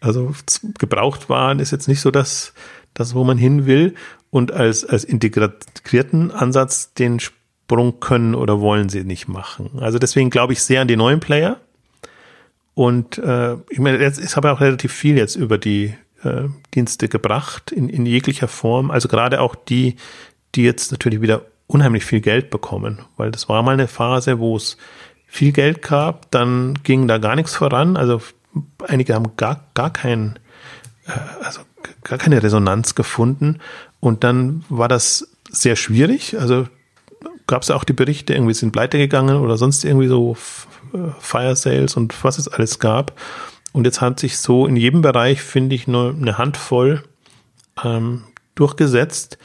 Also gebraucht waren ist jetzt nicht so das, das, wo man hin will. Und als, als integrierten Ansatz den Sprung können oder wollen sie nicht machen. Also deswegen glaube ich sehr an die neuen Player. Und äh, ich meine, jetzt, ich habe ja auch relativ viel jetzt über die äh, Dienste gebracht, in, in jeglicher Form. Also gerade auch die, die jetzt natürlich wieder unheimlich viel Geld bekommen, weil das war mal eine Phase, wo es viel Geld gab, dann ging da gar nichts voran. Also einige haben gar, gar kein, äh, also gar keine Resonanz gefunden. Und dann war das sehr schwierig. Also gab es auch die Berichte, irgendwie sind pleite gegangen oder sonst irgendwie so äh, Fire Sales und was es alles gab. Und jetzt hat sich so in jedem Bereich, finde ich, nur eine Handvoll ähm, durchgesetzt,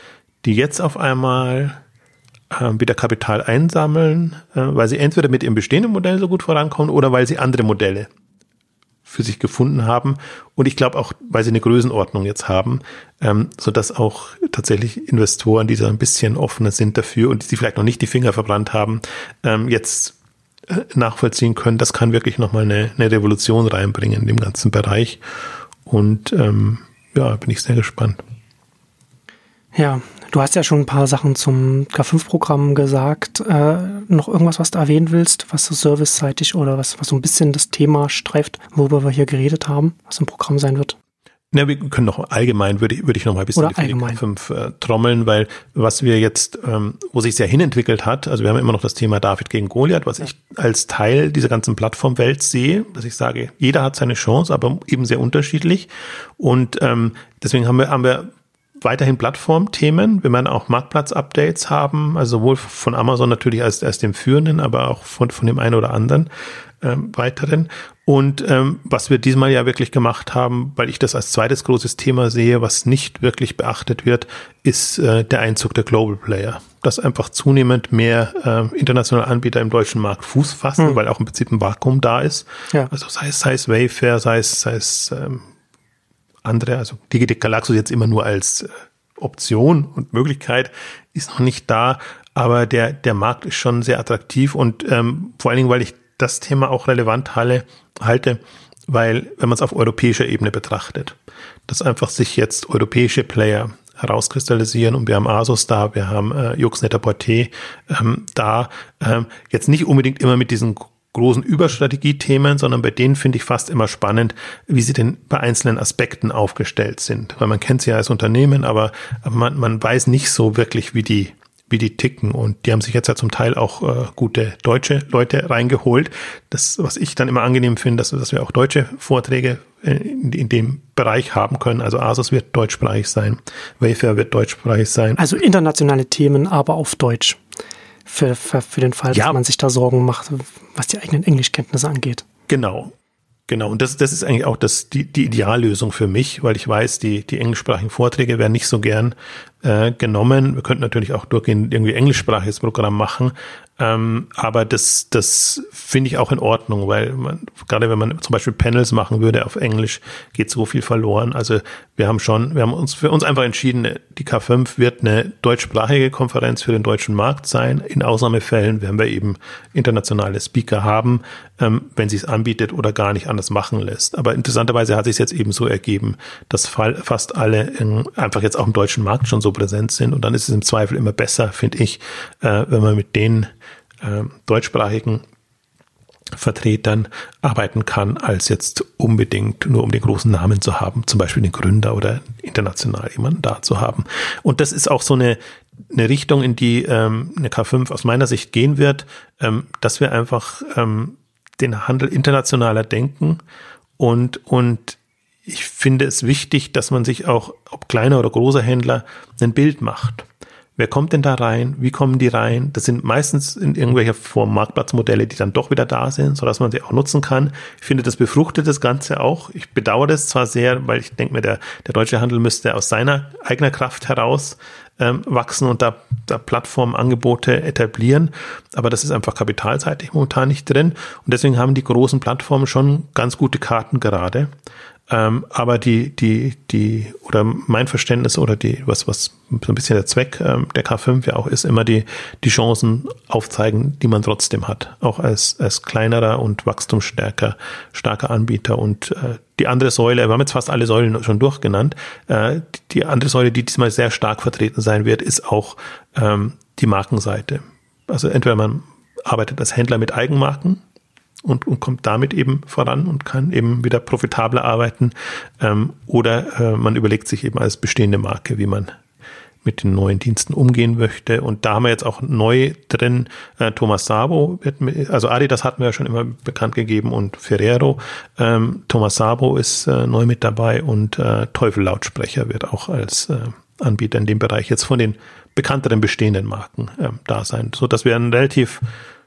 die jetzt auf einmal wieder Kapital einsammeln, äh, weil sie entweder mit ihrem bestehenden Modell so gut vorankommen oder weil sie andere Modelle für sich gefunden haben. Und ich glaube auch, weil sie eine Größenordnung jetzt haben, ähm, so dass auch tatsächlich Investoren, die da ein bisschen offener sind dafür und die vielleicht noch nicht die Finger verbrannt haben, ähm, jetzt äh, nachvollziehen können. Das kann wirklich nochmal eine, eine Revolution reinbringen in dem ganzen Bereich. Und ähm, ja, bin ich sehr gespannt. Ja, du hast ja schon ein paar Sachen zum K5-Programm gesagt. Äh, noch irgendwas, was du erwähnen willst, was so serviceseitig oder was, was so ein bisschen das Thema streift, worüber wir hier geredet haben, was im Programm sein wird? Ja, wir können noch allgemein, würde, würde ich noch mal ein bisschen Oder allgemein. fünf äh, trommeln, weil was wir jetzt, ähm, wo sich sehr hinentwickelt hat, also wir haben immer noch das Thema David gegen Goliath, was ich als Teil dieser ganzen Plattformwelt sehe, dass ich sage, jeder hat seine Chance, aber eben sehr unterschiedlich. Und ähm, deswegen haben wir, haben wir weiterhin Plattformthemen. Wir werden auch Marktplatz-Updates haben, also sowohl von Amazon natürlich als, als dem führenden, aber auch von, von dem einen oder anderen ähm, weiteren. Und ähm, was wir diesmal ja wirklich gemacht haben, weil ich das als zweites großes Thema sehe, was nicht wirklich beachtet wird, ist äh, der Einzug der Global Player. Dass einfach zunehmend mehr äh, internationale Anbieter im deutschen Markt Fuß fassen, mhm. weil auch im Prinzip ein Vakuum da ist. Ja. Also sei es, sei es Wayfair, sei es, sei es ähm, andere, also Digitec Galaxus jetzt immer nur als äh, Option und Möglichkeit ist noch nicht da, aber der, der Markt ist schon sehr attraktiv und ähm, vor allen Dingen, weil ich das Thema auch relevant halte, halte weil, wenn man es auf europäischer Ebene betrachtet, dass einfach sich jetzt europäische Player herauskristallisieren und wir haben Asus da, wir haben äh, Juxnetter Porté ähm, da, ähm, jetzt nicht unbedingt immer mit diesen großen Überstrategiethemen, sondern bei denen finde ich fast immer spannend, wie sie denn bei einzelnen Aspekten aufgestellt sind. Weil man kennt sie ja als Unternehmen, aber man, man weiß nicht so wirklich, wie die wie die ticken. Und die haben sich jetzt ja zum Teil auch äh, gute deutsche Leute reingeholt. Das, was ich dann immer angenehm finde, dass, dass wir auch deutsche Vorträge in, in dem Bereich haben können. Also Asus wird deutschsprachig sein, Wayfair wird deutschsprachig sein. Also internationale Themen, aber auf Deutsch. Für, für, für den Fall, ja. dass man sich da Sorgen macht, was die eigenen Englischkenntnisse angeht. Genau. Genau, und das, das ist eigentlich auch das, die, die Ideallösung für mich, weil ich weiß, die, die englischsprachigen Vorträge werden nicht so gern äh, genommen. Wir könnten natürlich auch durchgehend irgendwie englischsprachiges Programm machen, ähm, aber das, das finde ich auch in Ordnung, weil man, gerade wenn man zum Beispiel Panels machen würde auf Englisch, geht so viel verloren. Also wir haben schon, wir haben uns für uns einfach entschieden, die K5 wird eine deutschsprachige Konferenz für den deutschen Markt sein. In Ausnahmefällen werden wir eben internationale Speaker haben, ähm, wenn sie es anbietet oder gar nicht anders machen lässt. Aber interessanterweise hat sich jetzt eben so ergeben, dass fast alle in, einfach jetzt auch im deutschen Markt schon so präsent sind. Und dann ist es im Zweifel immer besser, finde ich, äh, wenn man mit denen äh, deutschsprachigen Vertretern arbeiten kann, als jetzt unbedingt nur um den großen Namen zu haben, zum Beispiel den Gründer oder international jemanden da zu haben. Und das ist auch so eine, eine Richtung, in die ähm, eine K5 aus meiner Sicht gehen wird, ähm, dass wir einfach ähm, den Handel internationaler denken und, und ich finde es wichtig, dass man sich auch, ob kleiner oder großer Händler, ein Bild macht. Wer kommt denn da rein? Wie kommen die rein? Das sind meistens in irgendwelcher Form Marktplatzmodelle, die dann doch wieder da sind, sodass man sie auch nutzen kann. Ich finde, das befruchtet das Ganze auch. Ich bedauere das zwar sehr, weil ich denke mir, der, der deutsche Handel müsste aus seiner eigener Kraft heraus ähm, wachsen und da, da Plattformangebote etablieren. Aber das ist einfach kapitalseitig momentan nicht drin. Und deswegen haben die großen Plattformen schon ganz gute Karten gerade. Ähm, aber die, die, die, oder mein Verständnis oder die, was, was so ein bisschen der Zweck ähm, der K5 ja auch ist, immer die, die Chancen aufzeigen, die man trotzdem hat. Auch als, als kleinerer und wachstumsstärker, starker Anbieter. Und äh, die andere Säule, wir haben jetzt fast alle Säulen schon durchgenannt, äh, die andere Säule, die diesmal sehr stark vertreten sein wird, ist auch ähm, die Markenseite. Also entweder man arbeitet als Händler mit Eigenmarken, und, und kommt damit eben voran und kann eben wieder profitabler arbeiten. Ähm, oder äh, man überlegt sich eben als bestehende Marke, wie man mit den neuen Diensten umgehen möchte. Und da haben wir jetzt auch neu drin, äh, Thomas Sabo wird, also Adidas hatten wir ja schon immer bekannt gegeben und Ferrero. Ähm, Thomas Sabo ist äh, neu mit dabei und äh, Teufel Lautsprecher wird auch als äh, Anbieter in dem Bereich jetzt von den bekannteren bestehenden Marken äh, da sein, so dass wir ein relativ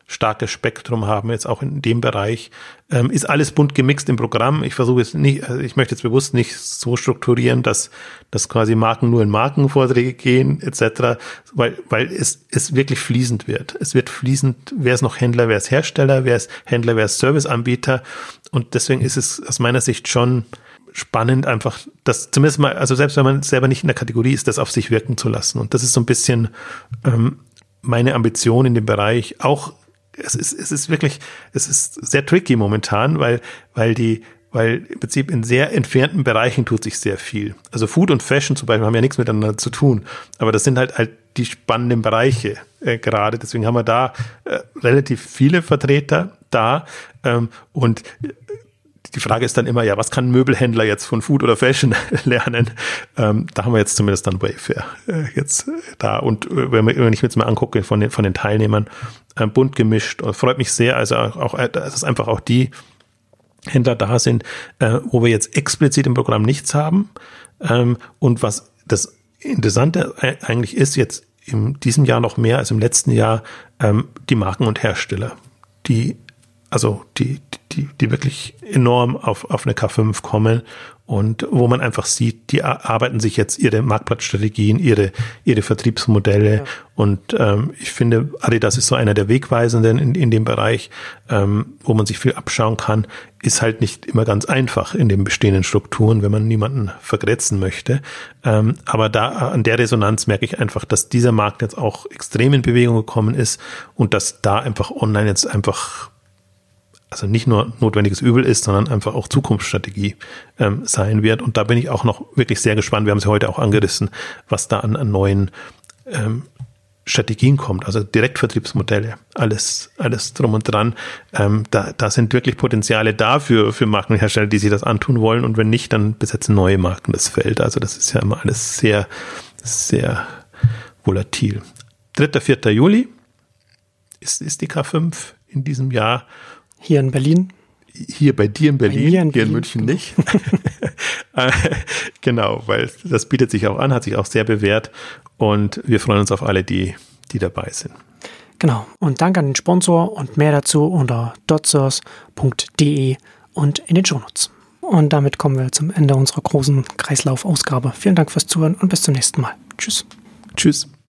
starkes Spektrum haben, jetzt auch in dem Bereich. Ähm, ist alles bunt gemixt im Programm. Ich versuche es nicht, also ich möchte jetzt bewusst nicht so strukturieren, dass, dass quasi Marken nur in Markenvorträge gehen, etc., weil, weil es, es wirklich fließend wird. Es wird fließend, wer ist noch Händler, wer ist Hersteller, wer ist Händler, wer ist Serviceanbieter. Und deswegen ist es aus meiner Sicht schon spannend, einfach das zumindest mal, also selbst wenn man selber nicht in der Kategorie ist, das auf sich wirken zu lassen. Und das ist so ein bisschen ähm, meine Ambition in dem Bereich, auch es ist, es ist wirklich, es ist sehr tricky momentan, weil, weil die, weil im Prinzip in sehr entfernten Bereichen tut sich sehr viel. Also Food und Fashion zum Beispiel haben ja nichts miteinander zu tun, aber das sind halt halt die spannenden Bereiche äh, gerade. Deswegen haben wir da äh, relativ viele Vertreter da ähm, und die Frage ist dann immer, ja, was kann ein Möbelhändler jetzt von Food oder Fashion lernen? Ähm, da haben wir jetzt zumindest dann Wayfair äh, jetzt äh, da. Und äh, wenn, wenn, ich mir jetzt mal angucke von den, von den Teilnehmern, äh, bunt gemischt, freut mich sehr, also auch, auch äh, dass einfach auch die Händler da sind, äh, wo wir jetzt explizit im Programm nichts haben. Ähm, und was das Interessante eigentlich ist, jetzt in diesem Jahr noch mehr als im letzten Jahr, ähm, die Marken und Hersteller, die also die, die, die wirklich enorm auf, auf eine K5 kommen und wo man einfach sieht, die arbeiten sich jetzt ihre Marktplatzstrategien, ihre, ihre Vertriebsmodelle. Ja. Und ähm, ich finde, Adidas ist so einer der Wegweisenden in, in dem Bereich, ähm, wo man sich viel abschauen kann, ist halt nicht immer ganz einfach in den bestehenden Strukturen, wenn man niemanden vergrätzen möchte. Ähm, aber da an der Resonanz merke ich einfach, dass dieser Markt jetzt auch extrem in Bewegung gekommen ist und dass da einfach online jetzt einfach also nicht nur notwendiges Übel ist, sondern einfach auch Zukunftsstrategie ähm, sein wird. Und da bin ich auch noch wirklich sehr gespannt. Wir haben es heute auch angerissen, was da an, an neuen ähm, Strategien kommt, also Direktvertriebsmodelle, alles, alles drum und dran. Ähm, da, da sind wirklich Potenziale da für, für Markenhersteller, die sich das antun wollen. Und wenn nicht, dann besetzen neue Marken das Feld. Also das ist ja immer alles sehr, sehr volatil. 3. 4. Juli ist, ist die K5 in diesem Jahr. Hier in Berlin. Hier bei dir in Berlin, in hier in, Berlin, in München genau. nicht. Äh, genau, weil das bietet sich auch an, hat sich auch sehr bewährt und wir freuen uns auf alle, die, die dabei sind. Genau. Und danke an den Sponsor und mehr dazu unter dotsource.de und in den Shownotes. Und damit kommen wir zum Ende unserer großen Kreislaufausgabe. Vielen Dank fürs Zuhören und bis zum nächsten Mal. Tschüss. Tschüss.